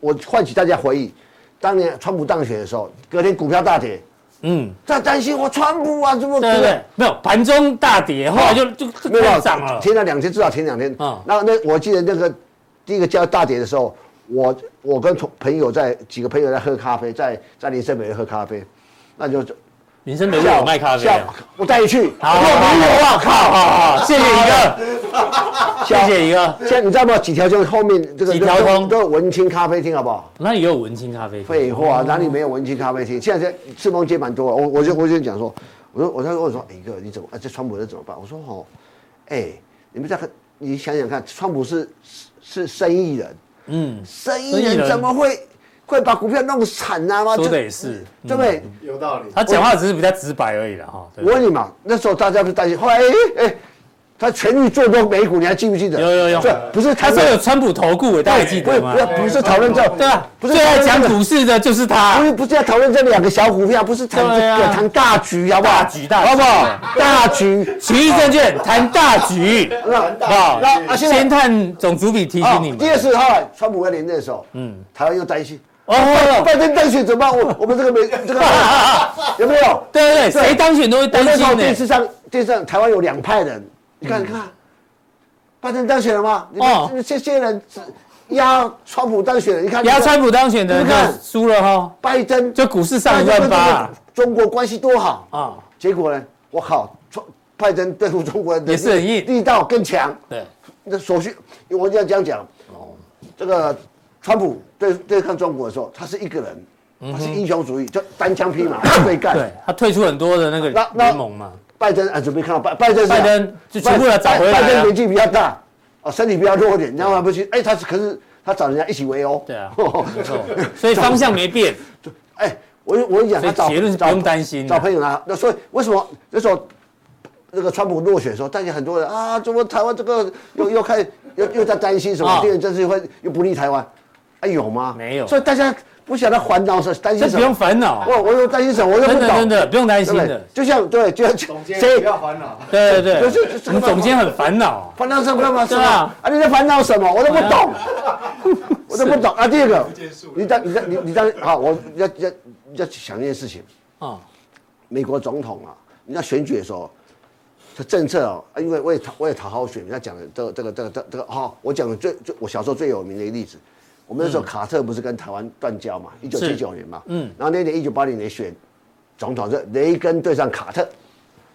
我唤起大家回忆，当年川普当选的时候，隔天股票大跌。嗯，在担心我川普啊，怎么对不对？没有，盘中大跌，后来就就没有涨了，停了两天，至少停两天。啊，那那我记得那个第一个叫大跌的时候，我我跟同朋友在几个朋友在喝咖啡，在在林森北喝咖啡，那就。林森北路有卖咖啡，我带你去。好，没有啊，靠，好好，谢谢一个，谢谢一个。现在你知道吗？几条街后面这个几条通都有文青咖啡厅，好不好？那也有文青咖啡厅？废话，哪里没有文青咖啡厅？现在在赤峰街蛮多了。我我就我就讲说，我说我在问说，哎哥，你怎么？啊，这川普这怎么办？我说哦，哎，你们在看你想想看，川普是是生意人，嗯，生意人怎么会会把股票弄惨啊？吗？说的也是，对不对？有道理。他讲话只是比较直白而已了哈。我问你嘛，那时候大家不是担心，后来哎哎。他全力做多美股，你还记不记得？有有有，不是他说有川普投顾，大家记得吗？不不是讨论这，对啊，不是最爱讲股市的就是他。不是不是要讨论这两个小股票，不是谈谈大局，好不好？大局大局，好不好？大局，奇异证券谈大局，好。那先探总主笔提醒你们。第二次哈川普要连任的时候，嗯，台湾又担心哦，拜登当选怎么办？我我们这个没这个 有没有？对对对，谁当选都会担心的。电视上电视上台湾有两派人。你看，你看，拜登当选了吗？哦，这些人压川普当选，你看压川普当选的，你看输了哈。拜登就股市上一万八，中国关系多好啊！结果呢，我靠，川拜登对付中国人也是很硬，力道更强。对，那所需我这样讲讲哦，这个川普对对抗中国的时候，他是一个人，他是英雄主义，就单枪匹马对干。对，他退出很多的那个联盟嘛。拜登啊，准备看到拜拜登，拜登就全部来找回来。拜登年纪比较大，哦，身体比较弱一点，你知道吗？不去，哎，他是可是他找人家一起围殴。对啊，没错。所以方向没变。哎，我我跟你讲，他找结论是不用担心，找朋友啊。那所以为什么那时候那个川普落选的时候，大家很多人啊，怎么台湾这个又又开又又在担心什么地缘政治会又不利台湾？哎，有吗？没有。所以大家。不晓得烦恼是担心什么？不用烦恼。我我又担心什么？我又不懂。真的不用担心的。就像对，就像总监不要烦恼。对对对。我们总监很烦恼。烦恼什么嘛？是吧？啊，你在烦恼什么？我都不懂。我都不懂啊！第二个，你当你当你你当好，我要要要想一件事情啊。美国总统啊，你要选举的时候，这政策啊，因为为讨为讨好选，人家讲的这个这个这个这这个好，我讲的最最我小时候最有名的一个例子。我们那时候卡特不是跟台湾断交嘛？一九七九年嘛，嗯，然后那年一九八零年选总统是雷根对上卡特，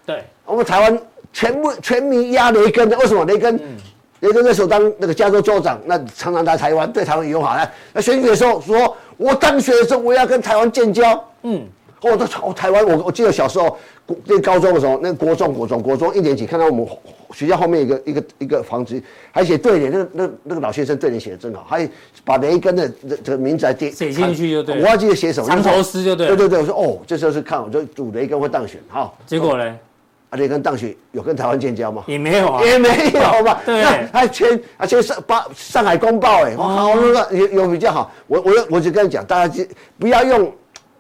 对，我们台湾全部全民压雷根的，为什么？雷根，嗯、雷根那时候当那个加州州长，那常常来台湾，对台湾友好。来，那选举的时候说，我当选的时候我要跟台湾建交，嗯。我都从台湾，我我记得小时候，那高中的时候，那国中国中国中一年级，看到我们学校后面一个一个一个房子，还写对联，那个那那个老先生对联写的真好，还把雷根的这这个名字还写写进去就对。我还记得写什么？藏头诗就对。对对对，我说哦，这时候是看，我就赌雷根会当选，好。结果呢？啊，雷根当选有跟台湾建交吗？也没有啊，也没有嘛。对。还签啊签上把上海公报哎，好那个有有比较好。我我我就跟你讲，大家不要用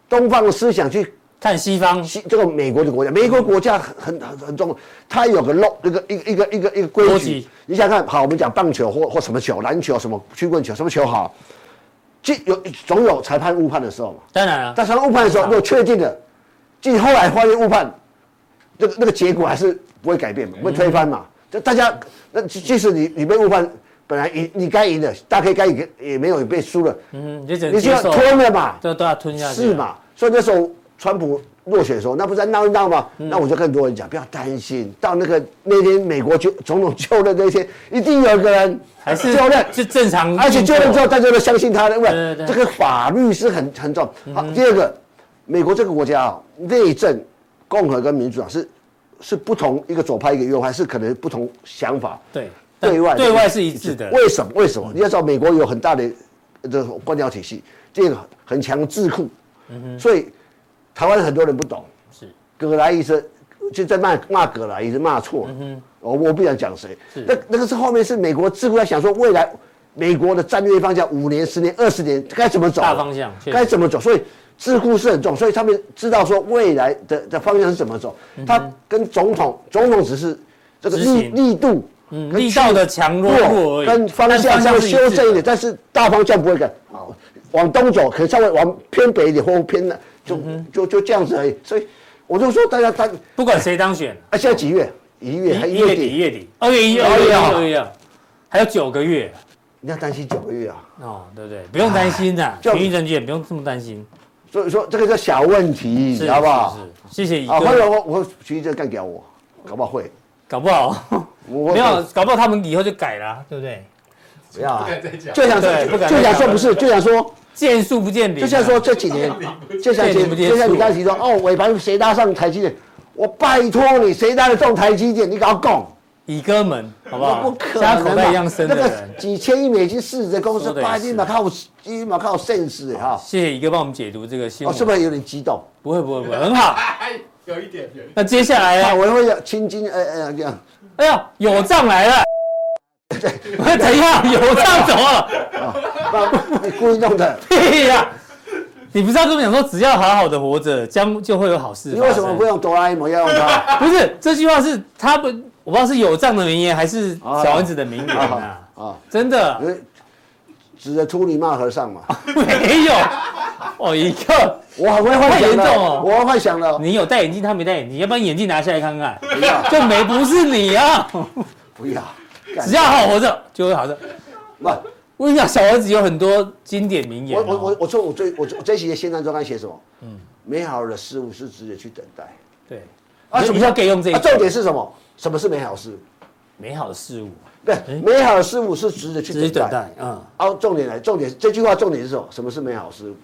东方的思想去。看西方，西这个美国的国家，美国国家很很很重，它有个 law，一个一个一个一个一个规矩。你想看好，我们讲棒球或或什么球，篮球什么曲棍球，什么球好，进有总有裁判误判的时候嘛。当然了，但是误判的时候，如果确定了，即后来发现误判，那个那个结果还是不会改变嘛，不会推翻嘛。就大家那即使你你被误判，本来赢你该赢的，大可以该赢也没有被输了，嗯，你就你就要吞了嘛，这都要吞下去。是嘛？所以那时候。川普落选的时候，那不是在闹一闹吗？嗯、那我就跟很多人讲，不要担心。到那个那天美国就总统就任那天，一定有个人还是就任是正常，而且就任之后大家都相信他的，因为这个法律是很很重。好，第二个，美国这个国家啊，内政共和跟民主党是是不同，一个左派一个右派，是可能不同想法。对，对外对外是一致的。为什么？为什么？你要知道，美国有很大的这个官僚体系，这个很强智库，嗯哼，所以。台湾很多人不懂，是。葛莱医生就在骂骂葛莱医生骂错了，我我不想讲谁，那那个是后面是美国智库在想说未来美国的战略方向五年、十年、二十年该怎么走，大方向该怎么走，所以智库是很重，所以他们知道说未来的的方向是怎么走，他跟总统总统只是这个力力度，力道的强弱跟方向稍微修正一点，但是大方向不会改，好往东走，可能稍微往偏北一点或偏南。就就就这样子而已，所以我就说大家他不管谁当选，啊，现在几月？一月还一月底？一月底？二月一？二月二月还有九个月，你要担心九个月啊？哦，对不对？不用担心的，平易人也不用这么担心。所以说这个叫小问题，好不好？是，谢谢。啊，或者我我徐医生干掉我，搞不好会，搞不好 没有，搞不好他们以后就改了，对不对？不要啊，就想说，就想说不是，就想说。见树不见林，就像说这几年，就像就像你刚才提说，哦，尾盘谁搭上台积电？我拜托你，谁搭得中台积电？你给我讲，乙哥们，好不好？不可能，像口袋一样深的人，几千亿美金市值的公司，八亿嘛靠，一亿嘛靠 sense 哈。谢谢乙哥帮我们解读这个新闻。哦，是不是有点激动？不会不会不会，很好。有一点，点。那接下来呢？我会青筋，哎哎这样。哎呀，有账来了。对，怎样？有账怎么了？你故意弄的。屁 呀！你不是要跟我讲说，只要好好的活着，将就会有好事。你为什么不用哆啦 A 梦要用它？不是这句话是他们，我不知道是有账的名言还是小丸子的名言啊？啊，真的，指着秃驴骂和尚嘛？没有，哦，一个，我很会幻想的，我幻想了。你有戴眼镜，他没戴眼镜，要不然眼镜拿下来看看。不要，就没不是你啊！不要，只要好好活着就会好的。不。我跟你讲，小儿子有很多经典名言。我我我我说我最我我这期的现在周刊写什么？嗯，美好的事物是值得去等待。对，啊，什么叫可以用这？重点是什么？什么是美好事？美好的事物。对，美好的事物是值得去等待。嗯。啊，重点来，重点这句话重点是什么？什么是美好事物？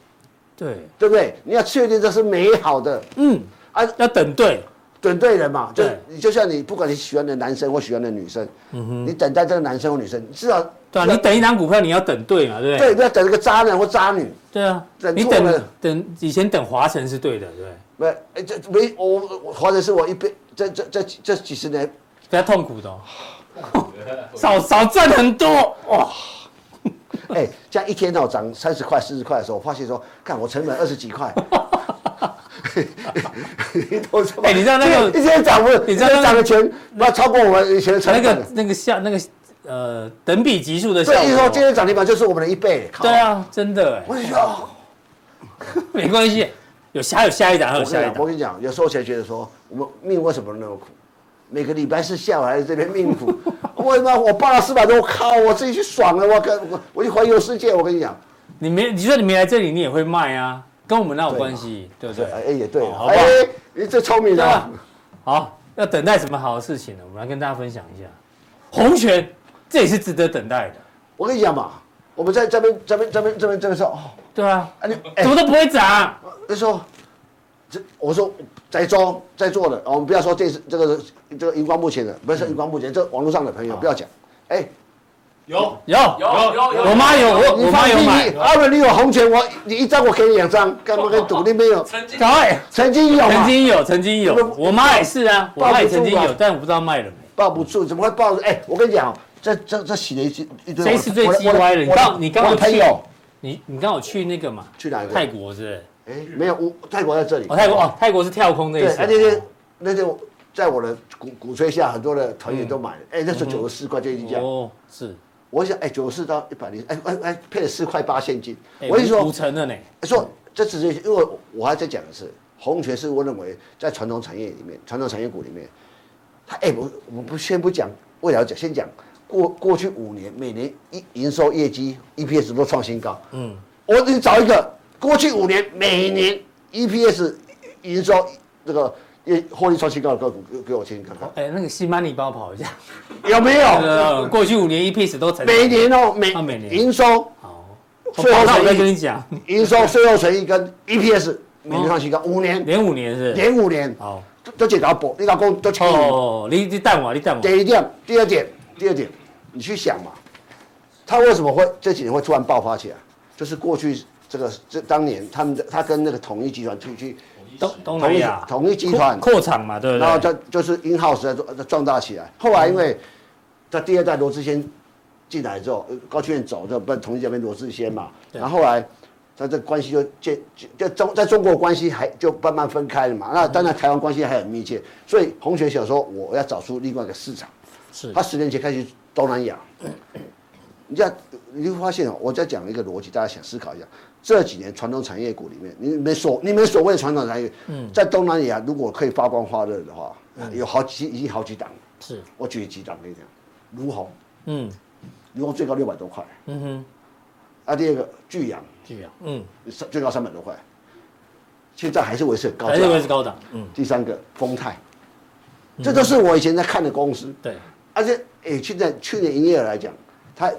对，对不对？你要确定这是美好的。嗯。啊，要等对。等对人嘛，就你就像你，不管你喜欢的男生或喜欢的女生，嗯哼你等待这个男生或女生，至少对啊，你等一张股票，你要等对嘛，对不对？对，不要等一个渣男或渣女。对啊，你等等以前等华晨是对的，对不对？没，这没我华晨是我一辈这这这这几十年比较痛苦的，哦 少少赚很多哇！哎，这样一天哦涨三十块四十块的时候，我发现说，看我成本二十几块。哎，你知道那个一天涨不？你知道涨的钱不要超过我们以前的成本。那个那个下那个呃等比级数的效果。所以说今天涨停板就是我们的一倍。对啊，真的。我跟你讲，没关系，有下有下一档，还有下一档。我跟你讲，有时候才觉得说，我们命为什么那么苦？每个礼拜是下午还是这边命苦。为什么我报了四百多，我靠，我自己去爽了，我跟我我去环游世界。我跟你讲，你没你说你没来这里，你也会卖啊。跟我们哪有关系？对不对？哎，也对，好不好？你这聪明的。好，要等待什么好的事情呢？我们来跟大家分享一下。红权，这也是值得等待的。我跟你讲嘛，我们在这边、这边、这边、这边、这边说，哦，对啊，啊你怎么都不会涨？那时候，这我说在做在座的，我们不要说这是这个这个荧光幕前的，不是荧光幕前，这网络上的朋友不要讲，哎。有有有有有，我妈有，我我妈有买。阿伦，你有红钱，我你一张我给你两张，干嘛跟赌？你没有？曾经，曾经有，曾经有，曾经有。我妈也是啊，我妈也曾经有，但我不知道卖了没。抱不住，怎么会抱住？哎，我跟你讲，这这这洗了一一堆。谁是最鸡歪的？你刚你刚好去，你你刚好去那个嘛？去哪个？泰国是？哎，没有，我泰国在这里。哦，泰国哦，泰国是跳空那一次。哎，那天那天在我的鼓鼓吹下，很多的团员都买了。哎，那时候九十四块就已经讲。哦，是。我想，哎，九十四到一百零，哎哎哎，配了四块八现金。我跟你说，五成了呢。说这只是因为我还在讲的是红泉，是我认为在传统产业里面，传统产业股里面，它哎，我我不先不讲，为了讲，先讲过过去五年每年营营收业绩 EPS 都创新高。嗯，我你找一个过去五年每年 EPS 营收这个。也获利创新高的个股，给给我听看看。哎，那个西曼你帮我跑一下，有没有？过去五年 EPS 都成。每年哦，每每年营收。好。税后存益。我跟你讲，营收、税后存益跟 EPS 每年创新高，五年。连五年是。连五年。好。都检查过，你老公都清楚。哦，你你带我，你带我。第一点，第二点，第二点，你去想嘛，他为什么会这几年会突然爆发起来？就是过去这个这当年他们他跟那个统一集团出去。东东南亚统一集团扩厂嘛，对不对？然后就就是 in house 在壮大起来。后来因为在第二代罗志先进来之后，高錕彦走，就不统一这边罗志先嘛。然后后来他这关系就建就中在中国关系还就慢慢分开了嘛。那当然台湾关系还很密切，所以洪权想说我要找出另外一个市场。是。他十年前开始东南亚。你这样你会发现哦，我在讲一个逻辑，大家想思考一下。这几年传统产业股里面，你们所你们所谓的传统产业，嗯，在东南亚如果可以发光发热的话，嗯，有好几已经好几档。是，我举几档给你讲，如虹，嗯，如虹最高六百多块，嗯哼，啊，第二个巨阳，巨阳，嗯，最高三百多块，现在还是维持高，还是维持高档，嗯，第三个丰泰，这都是我以前在看的公司，对，而且诶，现在去年营业额来讲，它。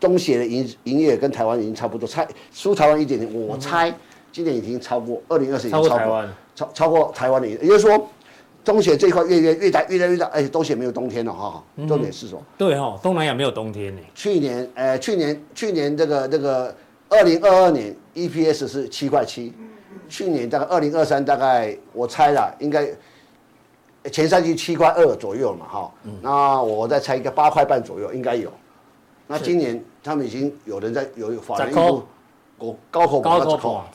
东协的营营业跟台湾已经差不多，差输台湾一点点，我猜今年已经超过二零二四年超过超超过台湾的，也就是说，东协这一块越越越大越来越大，哎，东协没有冬天了哈，重点是什么？对哈，东南亚没有冬天呢。去年，呃，去年去年这个这个二零二二年 EPS 是七块七，去年大概二零二三大概我猜了应该前三季七块二左右嘛哈，那我再猜一个八块半左右应该有，那今年他们已经有人在有法人预估。高口高口啊，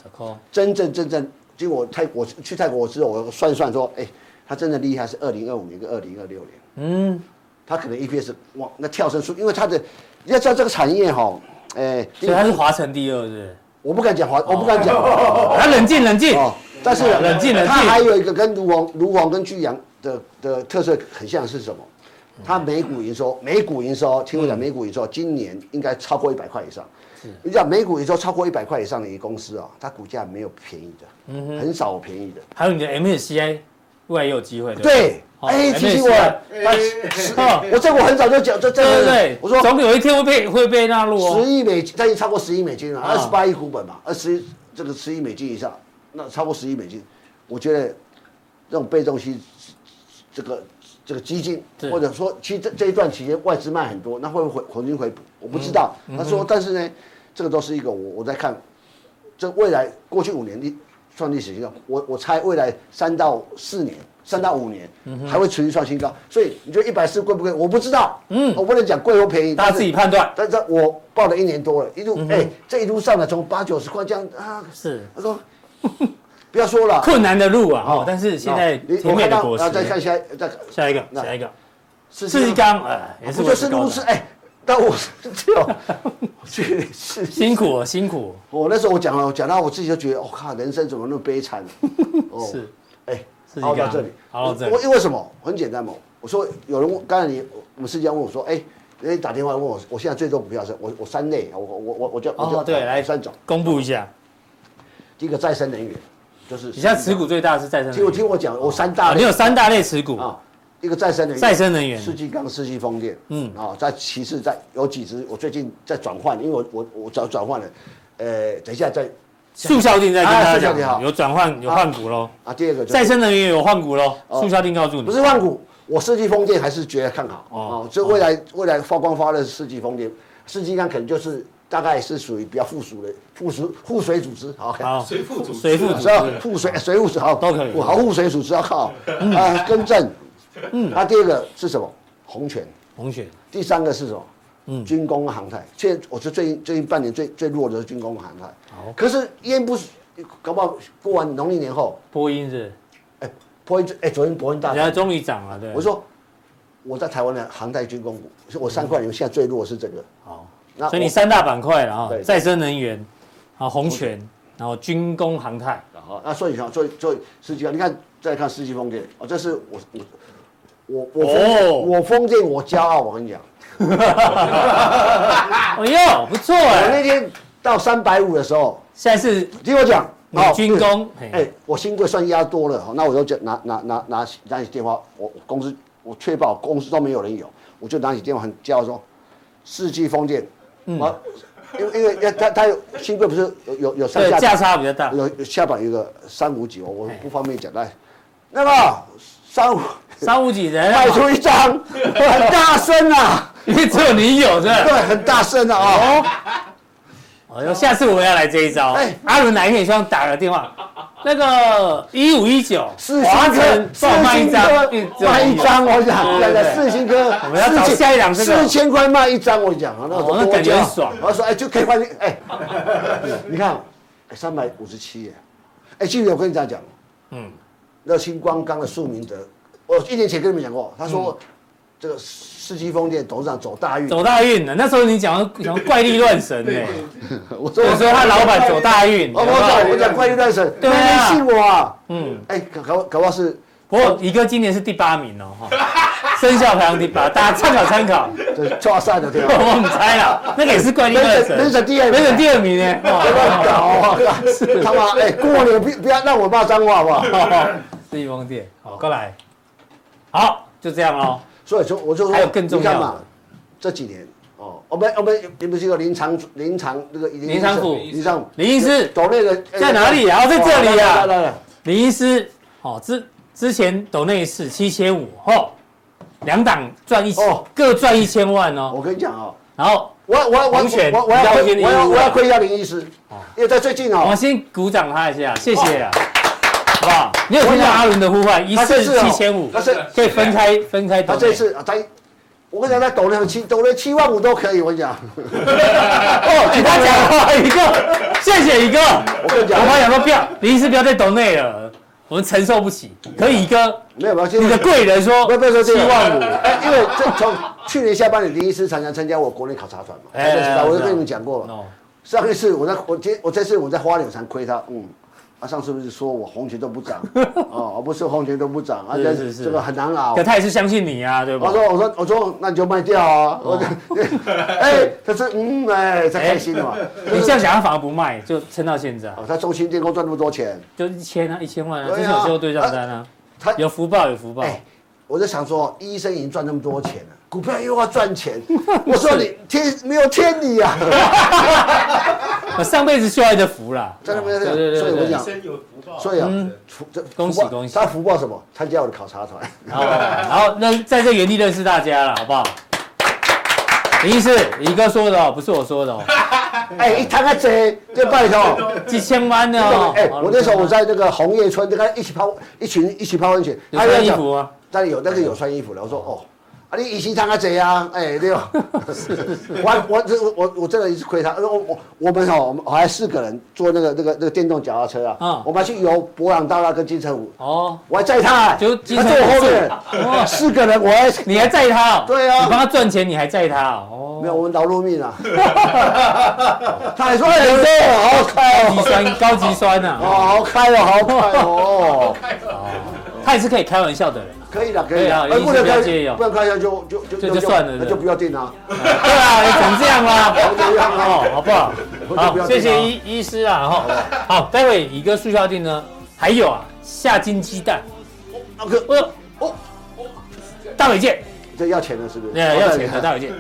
真正真正，结果泰国去泰国之后，我算一算说，哎，他真的厉害是二零二五年跟二零二六年，嗯，他可能 EPS 哇，那跳升数，因为他的你要知道这个产业哈，哎，所以他是华城第二是？我不敢讲华，我不敢讲，他冷静冷静，但是冷静冷静，他 还有一个跟卢王、卢王跟巨阳的的特色很像是什么？他每股营收每股营收，听我讲每股营收，今年应该超过一百块以上。你讲每股营收超过一百块以上的一个公司啊，它股价没有便宜的，很少便宜的。还有你的 MSCI 未来也有机会，对，哎，提醒我，我这我很早就讲，这这对对，我说总有一天会被会被纳入十亿美金，它已经超过十亿美金了，二十八亿股本嘛，二十这个十亿美金以上，那超过十亿美金，我觉得这种被动性，这个这个基金，或者说其实这这一段期间外资卖很多，那会不会回重新回补？我不知道。他说，但是呢。这个都是一个我我在看，这未来过去五年历创历史新高，我我猜未来三到四年、三到五年还会持续创新高，所以你觉得一百四贵不贵？我不知道，嗯，我不能讲贵或便宜，大家自己判断。但是我报了一年多了，一路哎这一路上来从八九十块这样啊，是他说 不要说了，困难的路啊，哦，但是现在我看到，然后再看下再下一个下一个，世纪钢哎，不就是哎。但我只有，去是辛苦辛苦。我那时候我讲了，我讲到我自己就觉得，我靠，人生怎么那么悲惨？哦，是，哎，好到这里，好到这里。我因为什么？很简单嘛。我说有人问，刚才你我们世纪问我说，哎，人家打电话问我，我现在最多股票是，我我三类，我我我我就我就对，来三种，公布一下。第一个再生能源，就是你现在持股最大是再生能源。听我听我讲，我三大，你有三大类持股。啊。一个再生能源，再生能源，世纪钢、世纪风电，嗯，啊，再其次再有几只，我最近在转换，因为我我我转转换了，呃，等一下再速效定在跟大家讲，有转换有换股喽。啊，第二个再生能源有换股喽，速效定告诉你，不是换股，我世纪风电还是觉得看好。哦，所以未来未来发光发热世纪风电，世纪钢可能就是大概是属于比较附属的附属附水组织，好，水附组织，水附组织，附水水附好都可以，好附水组织要靠啊更正。嗯，那第二个是什么？红泉，红泉。第三个是什么？嗯，军工航太。现在我是最近最近半年最最弱的是军工航太。好，可是烟不是，搞不好过完农历年后，波音是，哎，波音哎，昨天波音大涨，人家终于涨了，对。我说我在台湾的航太军工股，我三块里面现在最弱是这个。好，那所以你三大板块了啊，再生能源，啊，红泉，然后军工航太。然后，那所以想所以所以世纪，你看再看世纪风电，哦，这是我我。我我我封建我骄傲，我跟你讲，哎呦不错哎！我那天到三百五的时候，现在是听我讲，军工哎，我新贵算压多了，那我就拿拿拿拿拿起电话，我公司我确保公司都没有人有，我就拿起电话很骄傲说，世纪风电，嗯，因为因为他他有新贵不是有有有上下价差比较大，有下板有一个三五几，我我不方便讲，来，那个三五。三五几人卖出一张，很大声啊！因为只有你有这，对，很大声的啊！哦，哦哟，下次我要来这一招。哎，阿伦哪一天也希望打个电话？那个一五一九，华城帮我卖一张，卖一张，我讲，对对，四星哥，我们要找下一档这个，四千块卖一张，我讲啊，那那感觉很爽。我说，哎，就可以换，哎，你看，三百五十七耶，哎，记得我跟你这样讲，嗯，那新光刚的宿明德。我一年前跟你们讲过，他说这个世纪风电董事长走大运，走大运的。那时候你讲讲怪力乱神哎，我说我说他老板走大运，我讲我讲怪力乱神，对啊，信我啊，嗯，哎，搞搞不好是，不过一哥今年是第八名哦，哈，生肖排行第八，大家参考参考，这是抓赛的对吧？我们猜了，那个也是怪力乱神，人选第二，人选第二名呢，乱搞，是他妈哎，过年不不要让我骂脏话好不好？世纪风电，好，过来。好，就这样哦。所以说，我就说，还有更重要嘛，这几年哦，我们我们你不是个林长林长那个林长府林长林医师走那个在哪里啊？在这里啊。林医师，好，之之前抖内是七千五，吼，两档赚一千，哦。各赚一千万哦。我跟你讲哦，然后我我我我我我要我要我要亏一下林医师，因为在最近哦，我先鼓掌他一下，谢谢啊，好不好？你有听到阿伦的呼唤？一次七千五，可以分开分开。他这次啊，在。我跟你讲，他抖了七，抖了七万五都可以。我跟你讲，哦，给他讲一个，谢谢一个。我跟你讲，我妈讲说不要，林医师不要再抖内了，我们承受不起。可以一个，没有没有，你的贵人说，不要不要说七万五，哎，因为这从去年下半年，林医师常常参加我国内考察团嘛，哎，我就跟你们讲过了。上一次我在我今我这次我在花柳山亏他，嗯。啊，上次不是说我红钱都不涨 哦，不是红钱都不涨，啊，这这个很难熬。可他也是相信你啊，对吧？我说我说我说那你就卖掉啊！我 哎，他说嗯哎，才开心的嘛。你这样想，他反而不卖，就撑到现在。他中心电工赚那么多钱，就一千啊，一千万啊，之前有收对账单啊。他有福报，有福报。我就想说，医生已经赚那么多钱了，股票又要赚钱，我说你天没有天理啊！我 上辈子修来的福啦，真的没有，所以我讲，所以啊，这恭喜恭喜！他福报什么？参加我的考察团，然后那在这原地认识大家了，好不好？林医师，李哥说的哦，不是我说的哦。哎，一摊开这就拜托，几千万呢？哎，我那时候我在那个红叶村，就看一起泡一群一起泡温泉，有穿衣服吗？那里有那个有穿衣服的，我说哦。啊，你以前唱个这样，哎，对吧？我我这我我真的一直亏他。我我我们哦，我们还四个人坐那个那个那个电动脚踏车啊。嗯。我们还去游博朗大道跟金城武。哦。我还载他。就金城武。他坐我后面。哦，四个人，我还你还载他？对啊。你帮他赚钱，你还载他？哦。没有，我们劳碌命啊。他还说很多，好开哦。高级酸，高级酸呐。哦，好开哦，好开哦。他也是可以开玩笑的人。可以的，可以的，不能开，不能开，就就就就就算了，那就不要定了。对啊，你讲这样吗？这样哦，好不好？好，谢谢医医师啊，哈。好，待会乙哥速效定呢，还有啊，下金鸡蛋。哦，哥哦哦，大伟健。这要钱的是不是？对，要钱的大伟见。